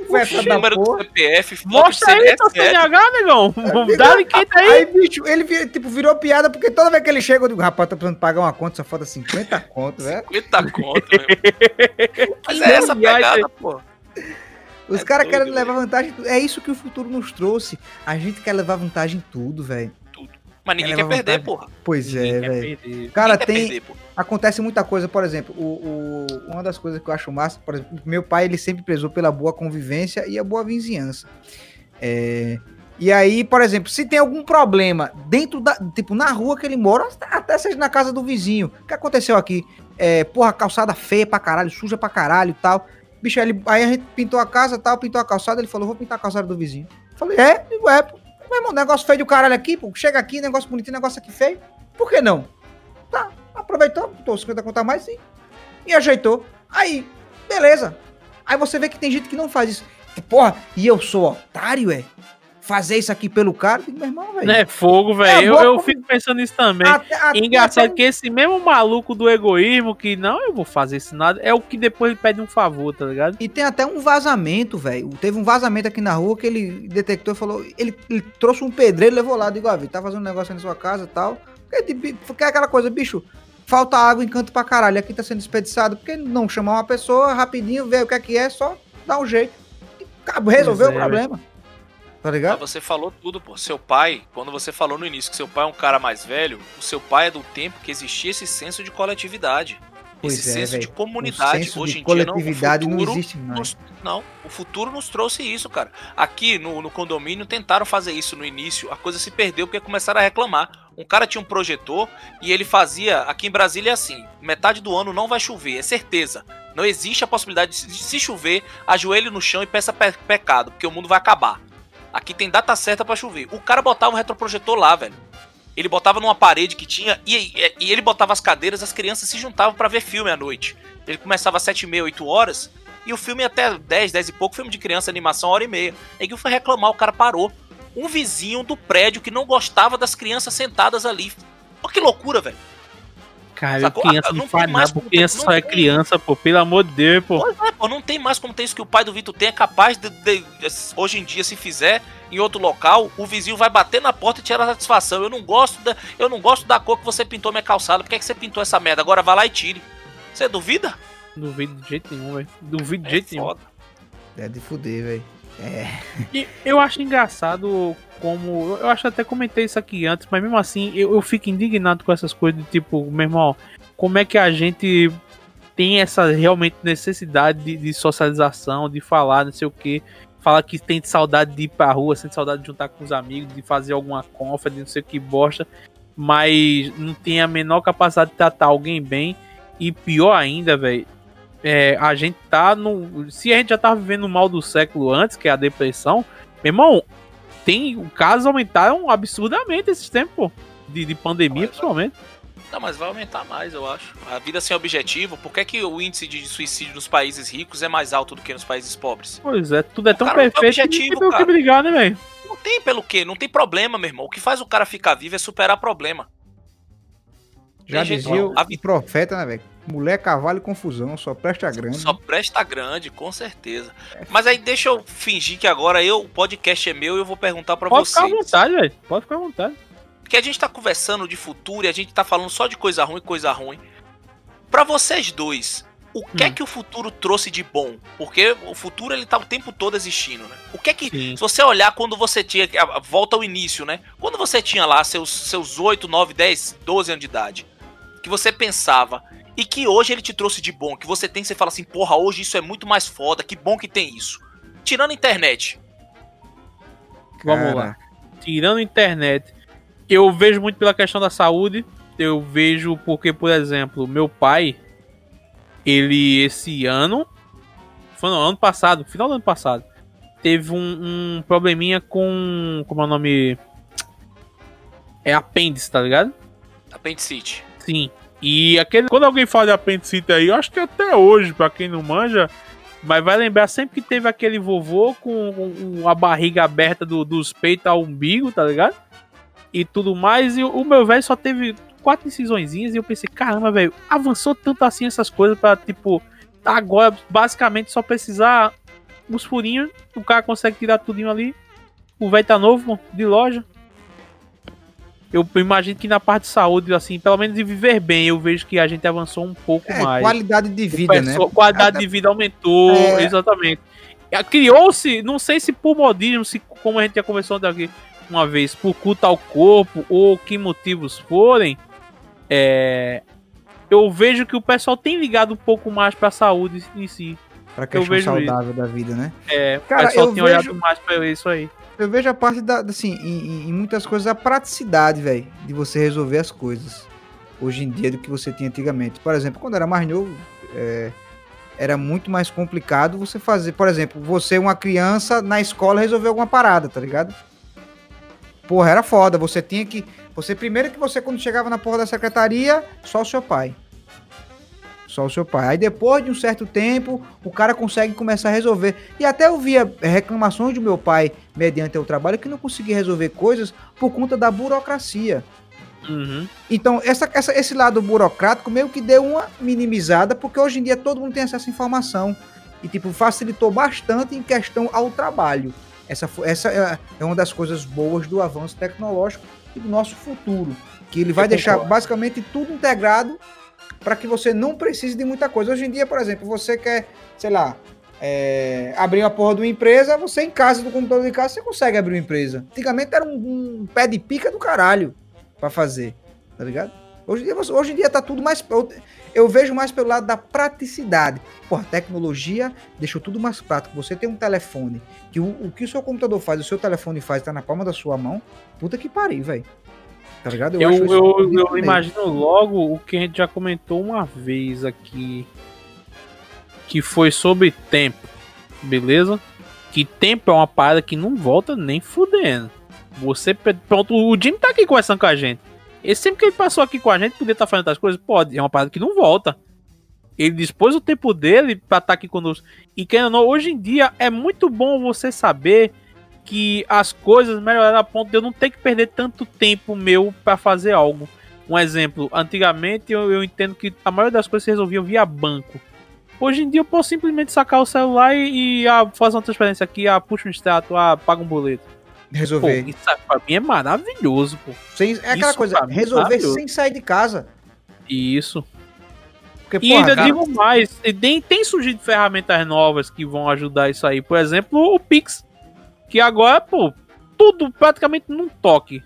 Que conversa da número do porra. CPF, foto mostra aí tua CNH. CNH, negão. Dá liquida aí. Aí, bicho, ele tipo, virou piada, porque toda vez que ele chega, eu digo, rapaz, tô precisando pagar uma conta, só falta 50 conto, velho. 50 conto, meu. Mas é essa pegada, pô. Os É caras querem velho. levar vantagem em tudo. É isso que o futuro nos trouxe. A gente quer levar vantagem em tudo, velho. Mas ninguém Ela quer perder, vantagem. porra. Pois é, Ninguém quer velho. Cara, Ninguém quer tem, perder. Acontece muita coisa, por exemplo, o, o- uma das coisas que eu acho massa, por exemplo, meu pai ele sempre prezou pela boa convivência e a boa vizinhança. É, e aí, por exemplo, se tem algum problema dentro da, tipo, na rua que ele mora, até seja na casa do vizinho, o que aconteceu aqui? É, porra, calçada feia pra caralho, suja pra caralho e tal. Bicho, ele, aí a gente pintou a casa tal, pintou a calçada, ele falou, vou pintar a calçada do vizinho. Falei, é, é, pô. Meu irmão, negócio feio do caralho aqui, pô, chega aqui, negócio bonitinho, negócio aqui feio. Por que não? Tá, aproveitou, botou 50 conto a mais e, e ajeitou. Aí, beleza. Aí você vê que tem gente que não faz isso. Porra, e eu sou otário, é? Fazer isso aqui pelo cara? Digo, Meu irmão, velho. Não é fogo, velho. É eu, eu fico pensando nisso também. Até- até- engraçado até- que esse mesmo maluco do egoísmo, que não, eu vou fazer isso nada, é o que depois ele pede um favor, tá ligado? E tem até um vazamento, velho. Teve um vazamento aqui na rua que ele detectou e falou. Ele, ele trouxe um pedreiro e levou lá. Digo, ó, Vitor, tá fazendo um negócio aí na sua casa e tal. Porque, tipo, porque é aquela coisa, bicho. Falta água em canto pra caralho. Aqui tá sendo desperdiçado. Por que não chamar uma pessoa rapidinho, ver o que é que é, só dar um jeito. E resolveu Pois o é, problema. Tá Mas ligado? você falou tudo, pô. Seu pai, quando você falou no início que seu pai é um cara mais velho, o seu pai é do tempo que existia esse senso de coletividade. Pois esse é, senso velho. de comunidade. senso Hoje de em dia não. O coletividade não existe mais. nos- não, o futuro nos trouxe isso, cara. Aqui no, no condomínio tentaram fazer isso no início, a coisa se perdeu porque começaram a reclamar. Um cara tinha um projetor e ele fazia. Aqui em Brasília é assim: metade do ano não vai chover, é certeza. Não existe a possibilidade de se- chover, ajoelhe no chão e peça pe- pecado, porque o mundo vai acabar. Aqui tem data certa pra chover. O cara botava um retroprojetor lá, velho. Ele botava numa parede que tinha. E, e- ele botava as cadeiras, as crianças se juntavam pra ver filme à noite. Ele começava às 7 e meia, 8 horas. E o filme até 10, 10 e pouco, filme de criança, animação, hora e meia. Aí que foi reclamar, o cara parou. Um vizinho do prédio que não gostava das crianças sentadas ali. Pô, que loucura, velho. Cara, Sacou? criança Ah, não, não faz nada, criança não só é tem. criança, pô, pelo amor de Deus, pô. Pois é, pô, não tem mais como ter isso que o pai do Vitor tem. É capaz de, de- hoje em dia, se fizer em outro local, o vizinho vai bater na porta e tirar a satisfação. Eu não gosto da, eu não gosto da cor que você pintou minha calçada. Por que, é que você pintou essa merda? Agora vai lá e tire. Você duvida? Duvido de jeito nenhum, velho. Duvido de É jeito nenhum. foda. É de fuder, velho. E eu acho engraçado como. Eu acho até comentei isso aqui antes, mas mesmo assim eu, eu fico indignado com essas coisas de tipo, meu irmão, como é que a gente tem essa realmente necessidade de, de socialização, de falar, não sei o que. Falar que tem saudade de ir pra rua, sente saudade de juntar com os amigos, de fazer alguma confa, de não sei o que bosta, mas não tem a menor capacidade de tratar alguém bem. E pior ainda, velho, é, a gente tá no. Se a gente já tava vivendo o mal do século antes, que é a depressão, meu irmão, tem. Os casos aumentaram absurdamente esses tempos, pô. De, de pandemia, Mas, principalmente. Não, mas vai aumentar mais, eu acho. A vida sem objetivo, por que, que o índice de suicídio nos países ricos é mais alto do que nos países pobres? Pois é, tudo é tão cara não perfeito que objetivo, não tem pelo que cara. brigar, né, velho? Não tem pelo quê? Não tem problema, meu irmão. O que faz o cara ficar vivo é superar problema. Já dizia o A o profeta, né, velho? Mulher, cavalo e confusão, só presta grande. Só presta grande, com certeza. Mas aí deixa eu fingir que agora eu, o podcast é meu e eu vou perguntar pra Pode ficar à vocês. vontade, velho. Pode ficar à vontade. Porque a gente tá conversando de futuro e a gente tá falando só de coisa ruim, coisa ruim. Pra vocês dois, o que é Hum. que o futuro trouxe de bom? Porque o futuro ele tá o tempo todo existindo, né? O que é que Sim. se você olhar quando você tinha. Volta ao início, né? Quando você tinha lá seus, seus 8, 9, 10, 12 anos de idade, que você pensava, e que hoje ele te trouxe de bom, que você tem, você fala assim, porra, hoje isso é muito mais foda, que bom que tem isso. Tirando a internet. Vamos lá. tirando a internet, eu vejo muito pela questão da saúde. Eu vejo porque, por exemplo, meu pai, ele esse ano, foi no ano passado, final do ano passado, teve um, um probleminha com. Como é o nome? É apêndice, tá ligado? Apendicite. Sim. E aquele, quando alguém fala de apendicite aí, eu acho que até hoje, pra quem não manja, mas vai lembrar sempre que teve aquele vovô com, com a barriga aberta do, dos peitos ao umbigo, tá ligado? E tudo mais. E o, meu velho só teve quatro incisõezinhas e eu pensei, caramba, velho, avançou tanto assim essas coisas pra, tipo, agora basicamente só precisar os furinhos, o cara consegue tirar tudinho ali. O velho tá novo, de loja. Eu imagino que na parte de saúde, assim, pelo menos de viver bem, eu vejo que a gente avançou um pouco É, mais. qualidade de vida, né? pessoal- Qualidade Até- de vida aumentou, É. exatamente. Ah, Criou-se, não sei se por modismo, se como a gente já conversou daqui uma vez, por culto ao corpo ou que motivos forem, é, eu vejo que o pessoal tem ligado um pouco mais pra saúde em si. Pra eu questão vejo saudável da vida, né? É, Cara, o pessoal eu tem vejo- olhado mais pra isso aí. Eu vejo a parte da, assim, em, em- muitas coisas, a praticidade, velho, de você resolver as coisas hoje em dia do que você tinha antigamente. Por exemplo, quando era mais novo, é, era muito mais complicado você fazer, por exemplo, você, uma criança, na escola resolver alguma parada, tá ligado? Porra, era foda. Você tinha que. Você, primeiro que você, quando chegava na porra da secretaria, só o seu pai. Só o seu pai. Aí depois de um certo tempo, o cara consegue começar a resolver. E até eu via reclamações do meu pai, mediante o trabalho, que não conseguia resolver coisas por conta da burocracia. Uhum. Então, essa, essa- esse lado burocrático meio que deu uma minimizada, porque hoje em dia todo mundo tem acesso à informação. E, tipo, facilitou bastante em questão ao trabalho. Essa, essa é- é uma das coisas boas do avanço tecnológico e do nosso futuro. Que ele vai Eu deixar concordo. basicamente tudo integrado para que você não precise de muita coisa. Hoje em dia, por exemplo, você quer, sei lá, é, abrir uma porra de uma empresa, você em casa, do computador de casa, você consegue abrir uma empresa. Antigamente era um, um pé de pica do caralho para fazer, tá ligado? Hoje em, dia, hoje em dia tá tudo mais. Eu, eu vejo mais pelo lado da praticidade. Porra, tecnologia deixou tudo mais prático. Você tem um telefone, que o, o que o seu computador faz, o seu telefone faz, tá na palma da sua mão. Puta que pariu, velho. Tá ligado? Eu, eu, eu mesmo. imagino logo o que a gente já comentou uma vez aqui. Que foi sobre tempo. Beleza? Que tempo é uma parada que não volta nem fudendo. Você. Pronto, o Jimmy tá aqui conversando com a gente. Ele sempre que ele passou aqui com a gente, podia estar fazendo outras coisas? Pode. É uma parada que não volta. Ele dispôs o tempo dele pra estar aqui conosco. E quem não, hoje em dia é muito bom você saber que as coisas melhoraram a ponto de eu não ter que perder tanto tempo meu pra fazer algo. Um exemplo, antigamente eu, eu entendo que a maioria das coisas se resolviam via banco. Hoje em dia eu posso simplesmente sacar o celular e, e ah, fazer uma transferência aqui, ah, puxa um extrato, ah, paga um boleto. Pô, Resolver. isso pra mim é maravilhoso, pô. Sem- é aquela isso coisa, é resolver sem sair de casa. Isso. Porque, E porra, ainda cara, digo mais, tem, tem surgido ferramentas novas que vão ajudar isso aí. Por exemplo, o Pix. Que agora, pô, tudo praticamente num toque.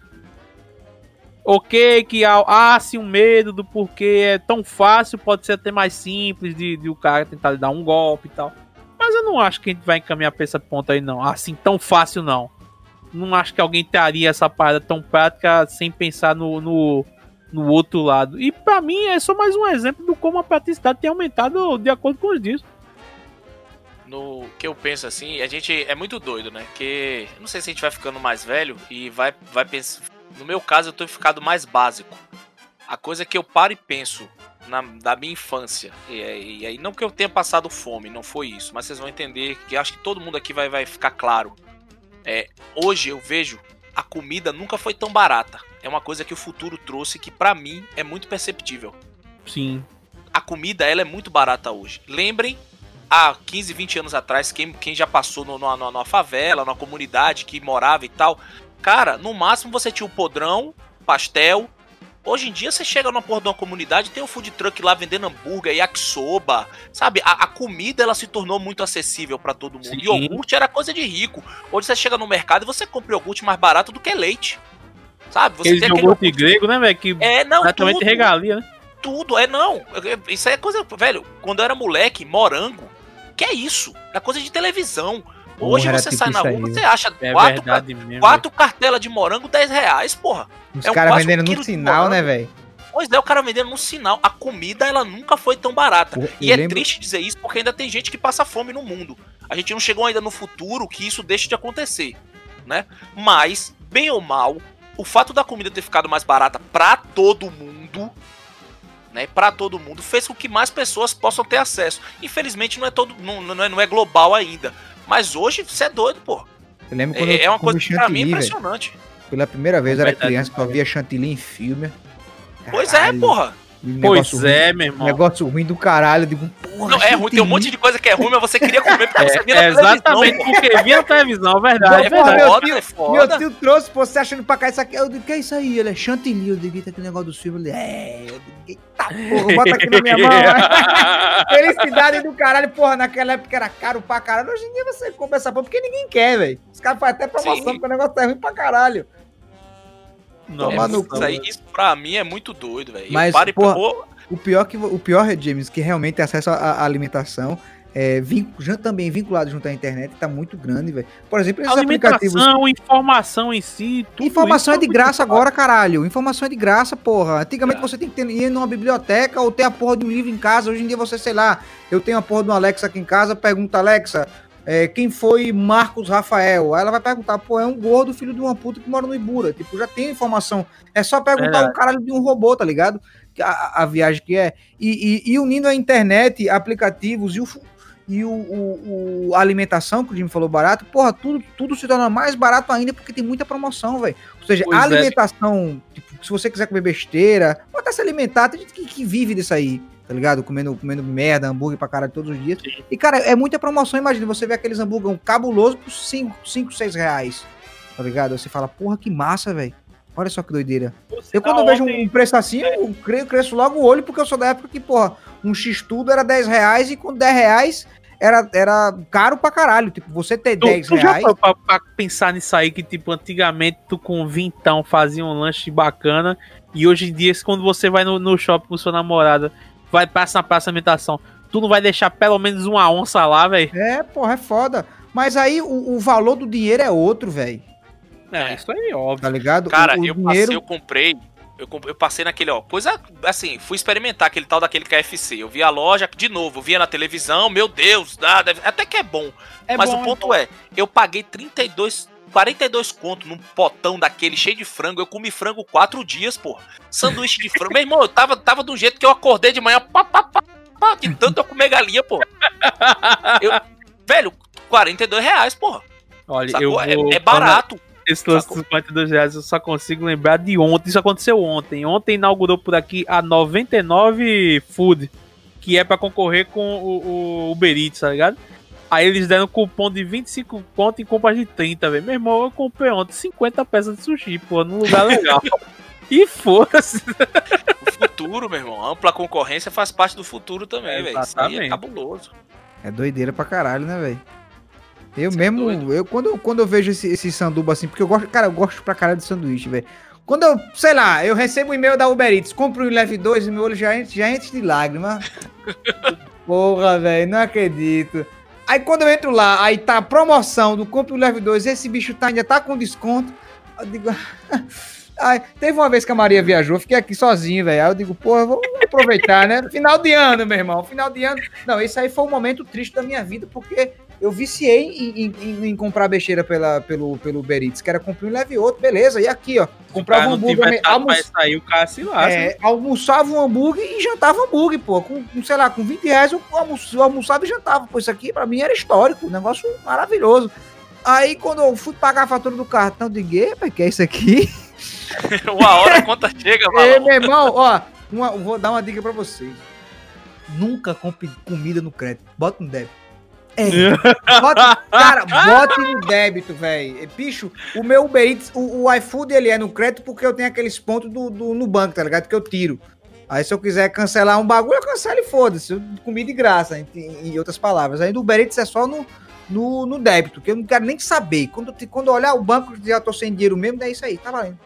Ok, que há, há sim um medo do porquê é tão fácil, pode ser até mais simples de, de o cara tentar dar um golpe e tal. Mas eu não acho que a gente vai encaminhar pra esse ponto aí, não. Assim, tão fácil, não. Não acho que alguém teria essa parada tão prática sem pensar no, no, no outro lado. E pra mim é só mais um exemplo do como a praticidade tem aumentado de acordo com os dias. No que eu penso assim, a gente é muito doido, né? Que eu não sei se a gente vai ficando mais velho e vai, vai pensar. No meu caso, eu tô ficado mais básico. A coisa que eu paro e penso na, da minha infância, e, aí- não que eu tenha passado fome, não foi isso, mas vocês vão entender que acho que todo mundo aqui vai, vai ficar claro. É, hoje eu vejo a comida nunca foi tão barata. É uma coisa que o futuro trouxe que pra mim é muito perceptível Sim. a comida ela é muito barata hoje. Lembrem, há 15, 20 anos atrás, quem, quem já passou no- numa, numa favela, numa comunidade que morava e tal, cara, no máximo você tinha o podrão, pastel. Hoje em dia você chega numa porra de uma comunidade, tem um food truck lá vendendo hambúrguer, yakisoba, sabe? A, a comida ela se tornou muito acessível pra todo mundo. Sim. Iogurte era coisa de rico. Hoje você chega no mercado e você compra iogurte mais barato do que leite. Sabe? Você Aquele tem aquele iogurte grego, né, velho? Que É, não, praticamente tudo regalia, né? tudo. É não. Isso aí é coisa. Velho, quando eu era moleque, morango. Que é isso? É coisa de televisão. Hoje era você tipo sai na rua, você acha É quatro, verdade quatro cartelas de morango, 10 reais, porra. Os É um caras vendendo no sinal, né, velho? Pois é, o cara vendendo no sinal. A comida, ela nunca foi tão barata. Eu- e eu é lembro- triste dizer isso porque ainda tem gente que passa fome no mundo. A gente não chegou ainda no futuro que isso deixe de acontecer, né? Mas, bem ou mal, o fato da comida ter ficado mais barata pra todo mundo, né? Pra todo mundo, fez com que mais pessoas possam ter acesso. Infelizmente não é todo, não, não, é, não é global ainda. Mas hoje você é doido, pô. Eu lembro quando É, é eu uma comi coisa que pra mim é impressionante. Pela primeira vez eu era criança que eu cara. via chantilly em filme. Pois é, Caralho, porra. Pois é, ruim, meu irmão. Negócio ruim do caralho. Eu digo, porra. Não, é ruim, tem um monte de coisa que é ruim, mas você queria comer porque você via na É, televisão, exatamente, pô. porque via na televisão, verdade, É verdade. meu foda, tio- é Meu foda. tio trouxe, pô, você achando pra cá isso aqui. Eu digo, que é isso aí? Ele é chantilly. Eu digo, eita, aquele negócio do filme. Ele, é. Eu digo, eita porra, bota aqui na minha mão. Felicidade do caralho, porra, naquela época era caro pra caralho. Hoje em dia você compra essa porra porque ninguém quer, velho. Os caras fazem até promoção Sim. porque o negócio tá ruim pra caralho. Não, Tomar no isso, aí, isso pra mim é muito doido, velho. Mas, paro e porra, pô, O pior, que, o pior, James, que realmente tem acesso à- alimentação, é, vin- já também vinculado junto à internet, tá muito grande, velho. Por exemplo, esses aplicativos. Alimentação, informação em si, tudo Informação é de muito graça agora, caralho. Informação é de graça, porra. Antigamente É. você tem que ter, ir numa biblioteca ou ter a porra de um livro em casa. Hoje em dia você, sei lá, eu tenho a porra de um Alexa aqui em casa, pergunta, Alexa, é, quem foi Marcos Rafael? Aí ela vai perguntar, pô, é um gordo filho de uma puta que mora no Ibura. Tipo, já tem informação. É só perguntar Verdade. um caralho de um robô, tá ligado? A, a viagem que é. E, e- e unindo a internet, aplicativos e o. E o, o- o- alimentação, que o Jimmy falou barato, porra, tudo, tudo se torna mais barato ainda porque tem muita promoção, velho. Ou seja, Pois a é. alimentação, tipo, se você quiser comer besteira, ou até se alimentar, tem gente que, que vive disso aí, tá ligado? Comendo, comendo merda, hambúrguer pra caralho todos os dias. Sim. E, cara, é muita promoção. Imagina, você vê aqueles hambúrguer cabuloso por 5, 6 reais, tá ligado? Você fala, porra, que massa, velho. Olha só que doideira. Eu quando eu vejo um preço assim, eu cre- cresço logo o olho, porque eu sou da época que, porra, um X-tudo era 10 reais e com 10 reais era, era caro pra caralho. Tipo, você ter Tu, 10 tu já reais... foi pra, pra pensar nisso aí, que tipo, antigamente tu com vintão fazia um lanche bacana, e hoje em dia, quando você vai no, no shopping com sua namorada, vai passa na praça de alimentação, tu não vai deixar pelo menos uma onça lá, velho? É, porra, é foda. Mas aí o, o valor do dinheiro é outro, velho. É, isso aí, óbvio. Tá ligado? Cara, o, o eu dinheiro... passei, eu comprei. Eu, eu passei naquele, ó, coisa assim, fui experimentar aquele tal daquele KFC. Eu vi a loja, de novo, eu via na televisão, meu Deus, dá, deve- até que é bom. É mas bom, o ponto é, eu paguei 32, 42 conto num potão daquele cheio de frango. Eu comi frango quatro dias, pô. Sanduíche de frango. Meu irmão, eu tava, tava do jeito que eu acordei de manhã, pá, pá, pá, pá, de tanto eu comer galinha, pô. Eu- velho, 42 reais, porra. Olha, Sacou? eu É- vou, é, barato. Esse lance dos 42 reais eu só consigo lembrar de ontem. Isso aconteceu ontem. Ontem inaugurou por aqui a 99 Food, que é pra concorrer com o, o Uber Eats, tá ligado? Aí eles deram cupom de 25 conto em compras de 30, velho. Meu irmão, eu comprei ontem 50 peças de sushi, pô, num lugar legal. e foda-se. O futuro, meu irmão. Ampla concorrência faz parte do futuro também, velho. Isso aí é cabuloso. É doideira pra caralho, né, velho? Eu Cê é mesmo, doido. eu quando, quando eu vejo esse, esse sanduba assim, porque eu gosto, cara, eu gosto pra caralho de sanduíche, velho. Quando eu, sei lá, eu recebo um e-mail da Uber Eats, compro um leve dois e meu olho já enche, já enche de lágrima. Porra, velho, não acredito. Aí quando eu entro lá, aí tá a promoção do compre um leve dois, esse bicho tá, ainda tá com desconto. Eu digo, Ai, teve uma vez que a Maria viajou, fiquei aqui sozinho, velho. Aí eu digo, porra, vou aproveitar, né? Final de ano, meu irmão. Final de ano. Não, esse aí foi um momento triste da minha vida, porque eu viciei em, em- em- comprar besteira pela, pelo, pelo Uber Eats, que era comprar um leve outro, beleza. E aqui, ó, comprava um hambúrguer, tiver almo- pra sair, o cara se lasca. é, almoçava um hambúrguer e jantava hambúrguer, pô. Com, com, sei lá, com 20 reais eu, almo- eu almoçava e jantava. Pô, isso aqui pra mim era histórico, um negócio maravilhoso. Aí quando eu fui pagar a fatura do cartão, eu digo, epa, que é isso aqui? Uma hora a conta chega, mano. meu irmão, ó, uma- vou dar uma dica pra vocês. Nunca compre comida no crédito. Bota no débito. É. Bota, cara, bote no débito, velho. Bicho, o meu Uber Eats, o, o iFood, ele é no crédito porque eu tenho aqueles pontos do, do- no banco, tá ligado? Que eu tiro. Aí se eu quiser cancelar um bagulho, eu cancelo e foda-se. Eu- Comida de graça, em, em outras palavras. Aí do Uber Eats é só no, no, no débito, que eu não quero nem saber. Quando, quando olhar o banco, já tô sem dinheiro mesmo, é isso aí, tá valendo.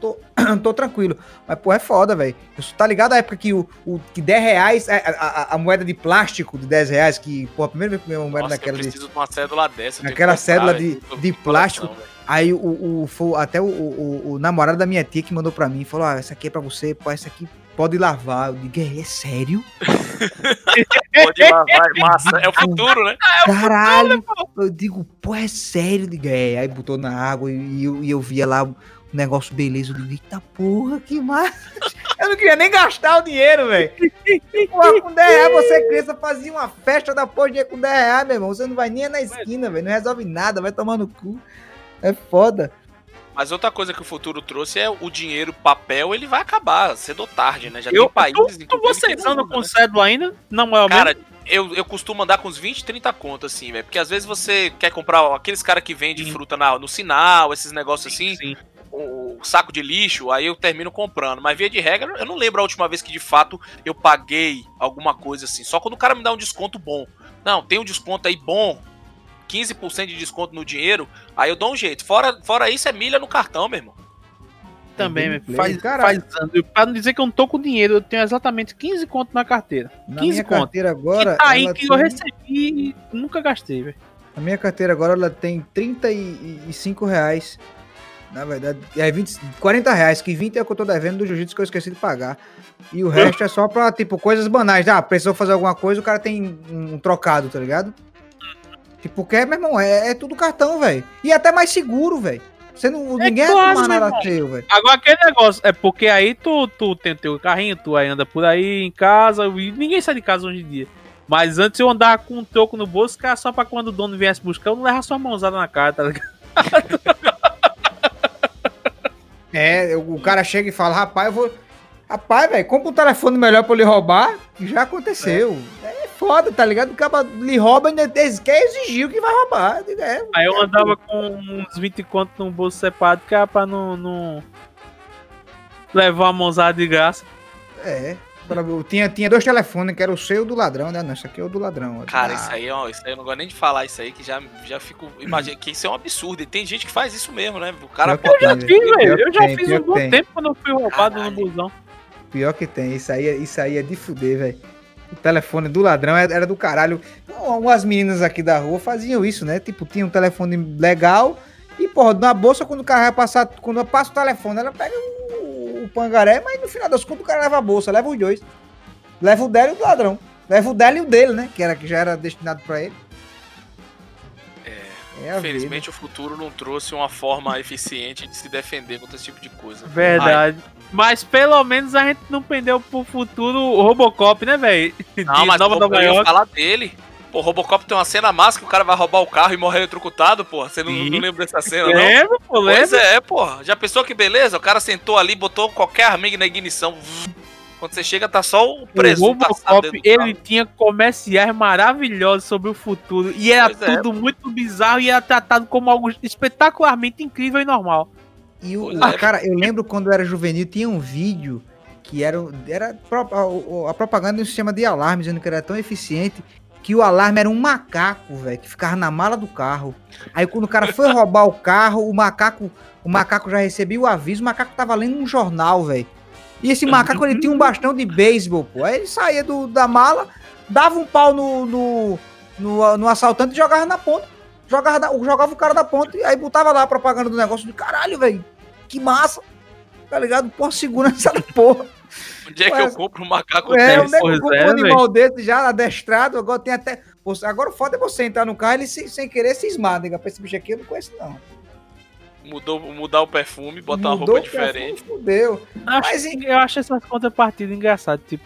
Tô, tô tranquilo. Mas, pô, é foda, velho. Tá ligado a época que o, o que 10 reais, a, a, a moeda de plástico de 10 reais, que, pô, a primeira vez que eu uma moeda Nossa, daquela eu preciso de uma cédula dessa. eu tenho Aquela que comprar, cédula velho. de- de plástico. coração. Aí o, o, foi até o, o, o namorado da minha tia que mandou pra mim, falou, ah, essa aqui é pra você, pô, essa aqui pode lavar. Eu digo, é, é sério? Pode lavar, é massa. É o futuro, né? Caralho! Eu digo, pô, é sério? Eu digo, é. Aí botou na água e eu, e eu via lá negócio beleza. Eu digo, eita porra, que massa! Eu não queria nem gastar o dinheiro, velho. Com 10 reais você criança fazia uma festa da porra de dinheiro com 10 reais, meu irmão. Você não vai nem na esquina, velho. Não resolve nada, vai tomar no cu. É foda. Mas outra coisa que o futuro trouxe é o dinheiro papel, ele vai acabar cedo ou tarde, né? Já Eu, tem países. tu, tu, vocês andam usa, com né? cédula ainda? Não é o Cara, eu, eu costumo andar com uns 20, 30 contas, assim, velho. Porque às vezes você quer comprar aqueles caras que vendem Sim. fruta na- no sinal, esses negócios assim, Sim. O, o saco de lixo, aí eu termino comprando. Mas via de regra, eu não lembro a última vez que de fato eu paguei alguma coisa assim. Só quando o cara me dá um desconto bom. Não, tem um desconto aí bom. 15% de desconto no dinheiro, aí eu dou um jeito. Fora, fora isso, é milha no cartão, meu irmão. Também, Gameplay, faz, caralho. faz anos. Pra não dizer que eu não tô com dinheiro, eu tenho exatamente 15 conto na carteira. Na 15 minha conto. carteira agora. que tá aí que eu tem- recebi e nunca gastei, velho. A minha carteira agora ela tem 35 reais. Na verdade, é 20, 40 reais, que 20 é o que eu tô devendo do jiu-jitsu que eu esqueci de pagar. E o resto é só pra, tipo, coisas banais. Ah, precisou fazer alguma coisa, o cara tem um trocado, tá ligado? Tipo, porque, meu irmão, é, é tudo cartão, velho. E até mais seguro, velho. Você não, É ninguém quase, vai tomar meu nada irmão. cheio, velho. Agora aquele negócio, é porque aí tu, tu tem teu carrinho, tu aí anda por aí em casa, e ninguém sai de casa hoje em dia. Mas antes eu andava com um troco no bolso, que era só pra quando o dono viesse buscar, eu não levar sua mãozada na cara, tá ligado? É, o cara chega e fala, rapaz, eu vou. Rapaz, velho, compra um telefone melhor pra eu lhe roubar, já aconteceu. É, foda, tá ligado? O cara lhe rouba e ainda quer exigir o que vai roubar. Digo, É, Aí eu andava com uns 20 conto num bolso separado, que era pra não, não levar uma mãozada de graça. É. Eu Tinha, tinha dois telefones, que era o seu e o do ladrão, né? Não, esse aqui é o do ladrão. Cara, Ah, isso aí, ó, isso aí eu não gosto nem de falar isso aí, que já, já fico. Imagina que isso é um absurdo. E tem gente que faz isso mesmo, né? O cara Pior que pode. tem, Sim, velho, eu já tem, fiz um bom tem. tempo quando eu fui roubado Caralho. no busão. Pior que tem, isso aí, é- isso aí é de fuder, velho. O telefone do ladrão era do caralho. Umas meninas aqui da rua faziam isso, né? Tipo, tinha um telefone legal e, porra, na bolsa, quando o cara vai passar, quando eu passo o telefone, ela pega o, o pangaré, mas no final das contas o cara leva a bolsa, leva os dois. Leva o dela e o do ladrão. Leva o dela e o dele, né? Que, era, que já era destinado pra ele. É, vida. Infelizmente, o futuro não trouxe uma forma eficiente de se defender contra esse tipo de coisa. Verdade. Mas pelo menos a gente não pendeu pro futuro o Robocop, né, velho? Ai, não, mas Nova Nova eu ia York. falar dele. Pô, Robocop tem uma cena massa que o cara vai roubar o carro e morrer eletrocutado, pô. Você não, não lembra dessa cena, não? Lembra, pô, Pois lembra? é, pô. Já pensou que beleza? O cara sentou ali, botou qualquer arminho na ignição. Quando você chega, tá só o O presunto assado Robocop, ele tinha comerciais maravilhosos sobre o futuro. E era Pois é. tudo muito bizarro e era tratado como algo espetacularmente incrível e normal. E o, Pois o- é. cara, eu lembro quando eu era juvenil, tinha um vídeo que era, era a, o- a propaganda de um sistema de alarme, dizendo que era tão eficiente que o alarme era um macaco, velho, que ficava na mala do carro. Aí quando o cara foi roubar o carro, o macaco, o macaco já recebia o aviso, o macaco tava lendo um jornal, velho. E esse macaco ele tinha um bastão de beisebol, pô. Aí ele saía do, da mala, dava um pau no, no, no, no assaltante e jogava na ponta. Jogava, jogava o cara da ponta e aí botava lá a propaganda do negócio de caralho, velho. Que massa. Tá ligado? Porra, segurança da porra. Onde é que eu compro um macaco É, desse? é pois eu compro é, um animal desse já adestrado? Agora tem até. Agora o foda é você entrar no carro e ele sem, sem querer cismar, nega. Pra esse bicho aqui eu não conheço, não. Mudou, mudar o perfume, botar uma Mudou roupa o perfume, diferente. Fudeu. Acho- Mas, eu acho essas contrapartidas engraçadas. Tipo,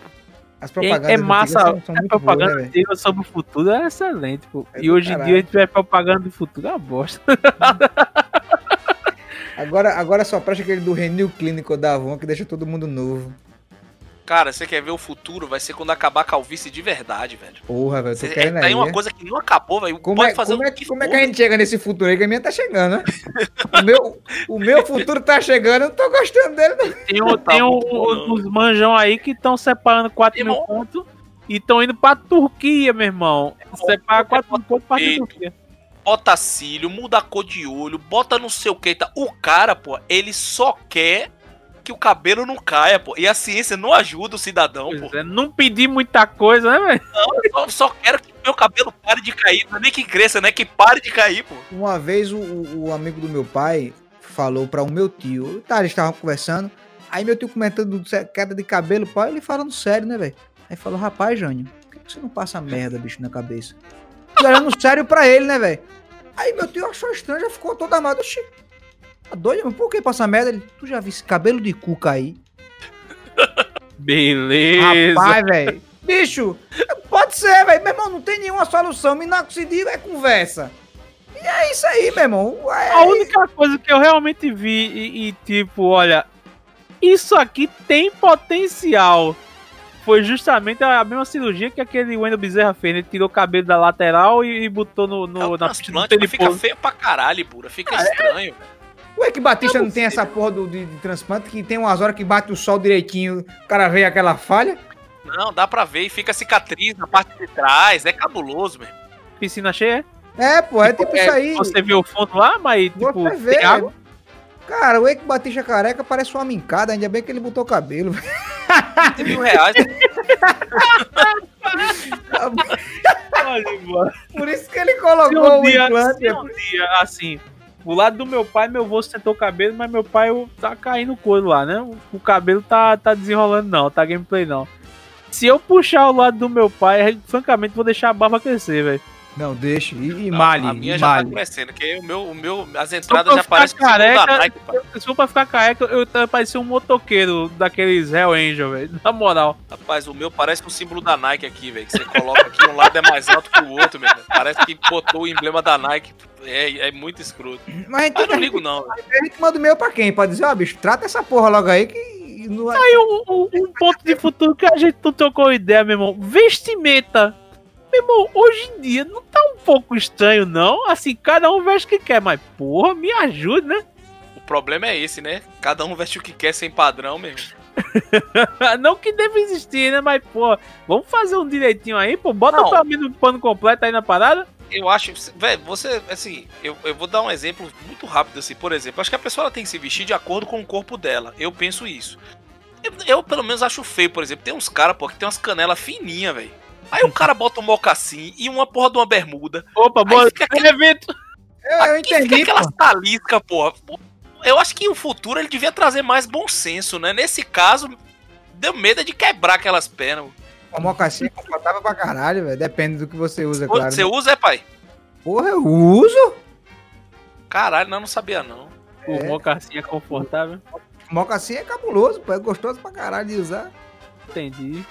As é, propagandas é massa. são, são a muito boas, propaganda né, velho? antiga sobre o futuro é excelente, pô. É e hoje em caralho. dia a gente vê propaganda do futuro, é uma bosta. Agora, agora só presta aquele do Renew Clínico da Avon que deixa todo mundo novo. Cara, você quer ver o futuro? Vai ser quando acabar a calvície de verdade, velho. Porra, velho, tô Cê, é, querendo tá aí uma é. coisa que não acabou, velho. Como, Pode é, fazer como, é, que como é que a gente chega nesse futuro aí? Que a minha tá chegando, né? o, meu, o meu futuro tá chegando, eu não tô gostando dele, não. Tem, um, Tá tem um- uns manjão aí que estão separando 4 mil Irmão. pontos e estão indo pra Turquia, meu irmão. Separa 4 mil pontos pra. Turquia. Bota cílio, muda a cor de olho, bota não sei o que. Tá. O cara, pô, ele só quer que o cabelo não caia, pô. E a ciência não ajuda o cidadão, pô. Pois é, não pedi muita coisa, né, velho? Eu só quero que meu cabelo pare de cair. Não é nem que cresça, né? Que pare de cair, pô. Uma vez o, o- amigo do meu pai falou para o meu tio, tá, eles estavam conversando, aí meu tio comentando queda de cabelo, pai, ele falando sério, né, velho? Aí falou, rapaz, Jânio, por que você não passa merda, bicho, na cabeça? E olhando sério pra ele, né, velho? Aí meu tio achou estranho, já ficou todo amado. Oxi, tá doido, mas por que passar merda? Ele, tu já viu esse cabelo de cu cair? Beleza. Rapaz, velho. Bicho, pode ser, velho. Meu irmão, não tem nenhuma solução. Minoxidil é conversa. E é isso aí, meu irmão. É A única coisa que eu realmente vi e, e, tipo, olha, isso aqui tem potencial. Foi justamente a mesma cirurgia que aquele Wendel Bezerra fez. né? Ele tirou o cabelo da lateral e, e botou no, no, É o na transplante, mas fica feio pra caralho, Bura. Fica estranho. O Eike Batista não tem essa porra do, de, de transplante que tem umas horas que bate o sol direitinho, o cara vê aquela falha. Não, dá pra ver e fica cicatriz na parte de trás. É cabuloso, meu. Piscina cheia? É, pô, é tipo É, isso aí. Você vê o fundo lá, mas tipo, Você vê, tem água. Cara, o Eike Batista careca parece uma mincada, ainda bem que ele botou cabelo. velho. 20 mil reais. Olha, mano. Por isso que ele colocou um o implante. se um dia, assim, do lado do meu pai, meu avô sentou o cabelo, mas meu pai o- tá caindo coisa lá, né? O, o cabelo tá, tá desenrolando não, tá gameplay não. Se eu puxar o lado do meu pai, francamente vou deixar a barba crescer, velho. Não, deixa. E, e Não, malhe, a minha e já tá malhe. crescendo, porque o meu, o meu, as entradas já parecem símbolo da careca, Nike, pai. Se for pra ficar careca, eu ia parecer um motoqueiro daqueles Hell Angel, velho. Na moral. Rapaz, o meu parece o símbolo da Nike aqui, velho. Que você coloca aqui, um lado é mais alto que o outro, meu. Parece que botou o emblema da Nike. É, é muito escroto. Mas a gente, Mas não ligo, não. a gente manda o meu pra quem? Pra dizer, ó, bicho, trata essa porra logo aí que não é. Aí um, um- um ponto de futuro que a gente não trocou ideia, meu irmão. Vestimenta. Meu irmão, hoje em dia não tá um pouco estranho, não? Assim, cada um veste o que quer, mas porra, me ajude, né? O problema é esse, né? Cada um veste o que quer sem padrão, mesmo. não que deve existir, né? Mas, pô, vamos fazer um direitinho aí, pô. Bota Não. pra mim no pano completo aí na parada. Eu acho, velho, você, assim, eu, eu vou dar um exemplo muito rápido, assim, por exemplo. Acho que a pessoa tem que se vestir de acordo com o corpo dela. Eu penso isso. Eu, eu, pelo menos, acho feio, por exemplo. Tem uns caras, pô, que tem umas canelas fininhas, velho. Aí o cara bota um mocassim e uma porra de uma bermuda. Opa, boa. fica aquele- Evento. Eu, eu Aqui fica entendi, aquelas pô. taliscas, porra. Eu acho que o futuro ele devia trazer mais bom senso, né? Nesse caso, deu medo de quebrar aquelas pernas. A mocassim é confortável pra caralho, velho. Depende do que você usa, claro. Você usa, é, pai? Porra, eu uso. Caralho, não, não sabia, não. O É. mocassim é confortável. Mocassim é cabuloso, pô. É gostoso pra caralho de usar. Entendi.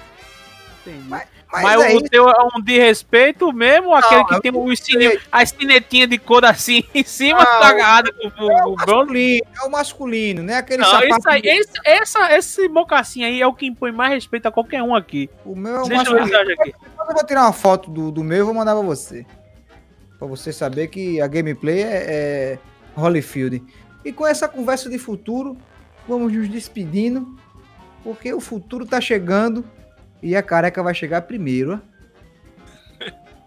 Entendi. Mas, Mas, Mas, é o teu é um de respeito mesmo, aquele que eu tem não o sininho, a sinetinha de cor assim em cima, Não, tá agarrada com o, É o o bronze. masculino, é o masculino, né? Aquele Não, sapato. aí, esse, essa, esse mocassim aí é o que impõe mais respeito a qualquer um aqui. O meu é o Deixa eu masculino. acha aqui. Eu vou tirar uma foto do, do meu e vou mandar pra você. Pra você saber que a gameplay é, é Holyfield. E com essa conversa de futuro, vamos nos despedindo. Porque o futuro tá chegando e a careca vai chegar primeiro, ó.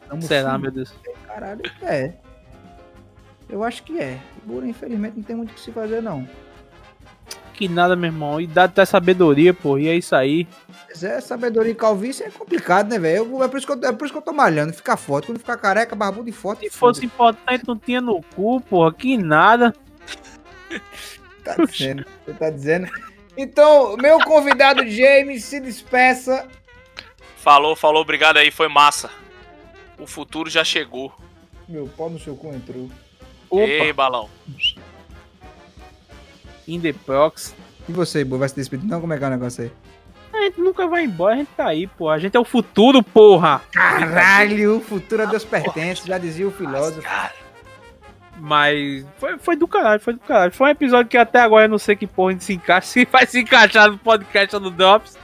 Tamo Será, fudido, meu Deus? Caralho, é. Eu acho que é. Bura, infelizmente, não tem muito o que se fazer, não. Que nada, meu irmão. Idade tá sabedoria, pô. E é isso aí. Mas é sabedoria e calvície é complicado, né, velho? É, por isso que eu- é por isso que eu tô malhando, ficar forte. Quando ficar careca, barbudo e forte. Se fosse importante, não tinha no cu, porra. Que nada. Tá dizendo, você tá dizendo. Então, meu convidado James se despeça. Falou, falou, obrigado aí, foi massa. O futuro já chegou. Meu pau no seu cu entrou. Opa, Ei, balão. in the prox. E você, Bo, vai se despedir? Não, como é que é o negócio aí? A gente nunca vai embora, a gente tá aí, porra. A gente é o futuro, porra. Caralho, o futuro a Deus pertence, já dizia o filósofo. Cara, Mas foi, foi do caralho, foi do caralho. Foi um episódio que até agora eu não sei que porra a gente se encaixa, se vai se encaixar no podcast ou no Drops.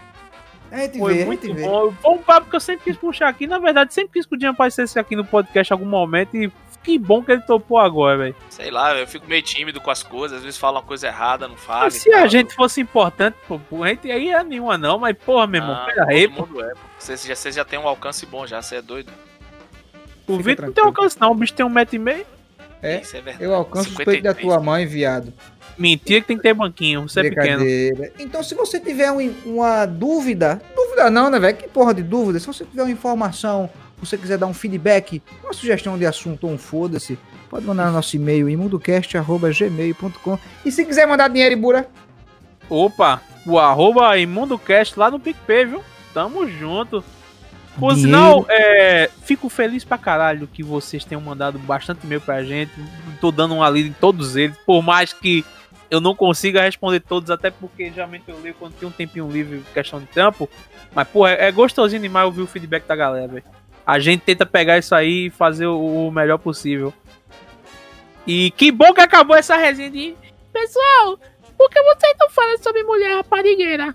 Gente Foi vê, muito bom. Foi um papo que eu sempre quis puxar aqui. Na verdade, sempre quis que o Jean aparecesse aqui no podcast em algum momento. E que bom que ele topou agora, velho. sei lá, eu fico meio tímido com as coisas, às vezes fala uma coisa errada, não fala. Mas e se a gente fosse importante, pô, a gente aí é nenhuma não. Mas porra, meu irmão, Ah, pera aí, todo pô. mundo é, pô. Vocês já, já têm um alcance bom já, você é doido. O Fica Vitor não tem alcance não, o bicho tem um metro e meio. É, Isso é verdade. Eu alcanço os peitos da 53. tua mãe, viado. Mentira que tem que ter banquinho, você é pequeno. Então, se você tiver um- uma dúvida, dúvida não, né, velho? Que porra de dúvida? Se você tiver uma informação, você quiser dar um feedback, uma sugestão de assunto ou um foda-se, pode mandar no nosso e-mail imundocast.gmail.com. E se quiser mandar dinheiro, Ibura, Opa, o arroba ImundoCast lá no PicPay, viu? Tamo junto. Por Dinheiro. sinal, é, fico feliz pra caralho que vocês tenham mandado bastante e-mail pra gente. Tô dando uma lida em todos eles, por mais que eu não consiga responder todos, até porque geralmente eu leio quando tem um tempinho livre, questão de tempo. Mas, pô, é, é gostosinho demais ouvir o feedback da galera, velho. A gente tenta pegar isso aí e fazer o, o melhor possível. E que bom que acabou essa resenha de. Pessoal, por que vocês não falam sobre mulher raparigueira?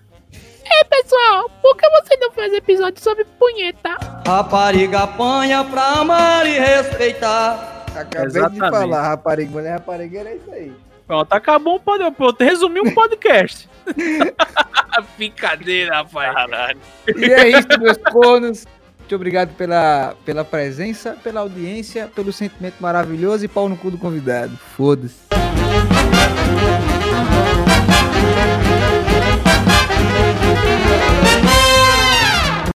É, pessoal, por que vocês não fazem episódio sobre punheta? Rapariga apanha pra amar e respeitar. acabei de Exatamente. falar, rapariga, mulher raparigueira é isso aí. Pronto, tá acabou um podcast. Pronto, resumi um podcast. Brincadeira, rapaz. Caralho. E é isso, meus conos. Muito obrigado pela, pela presença, pela audiência, pelo sentimento maravilhoso e pau no cu do convidado. Foda-se.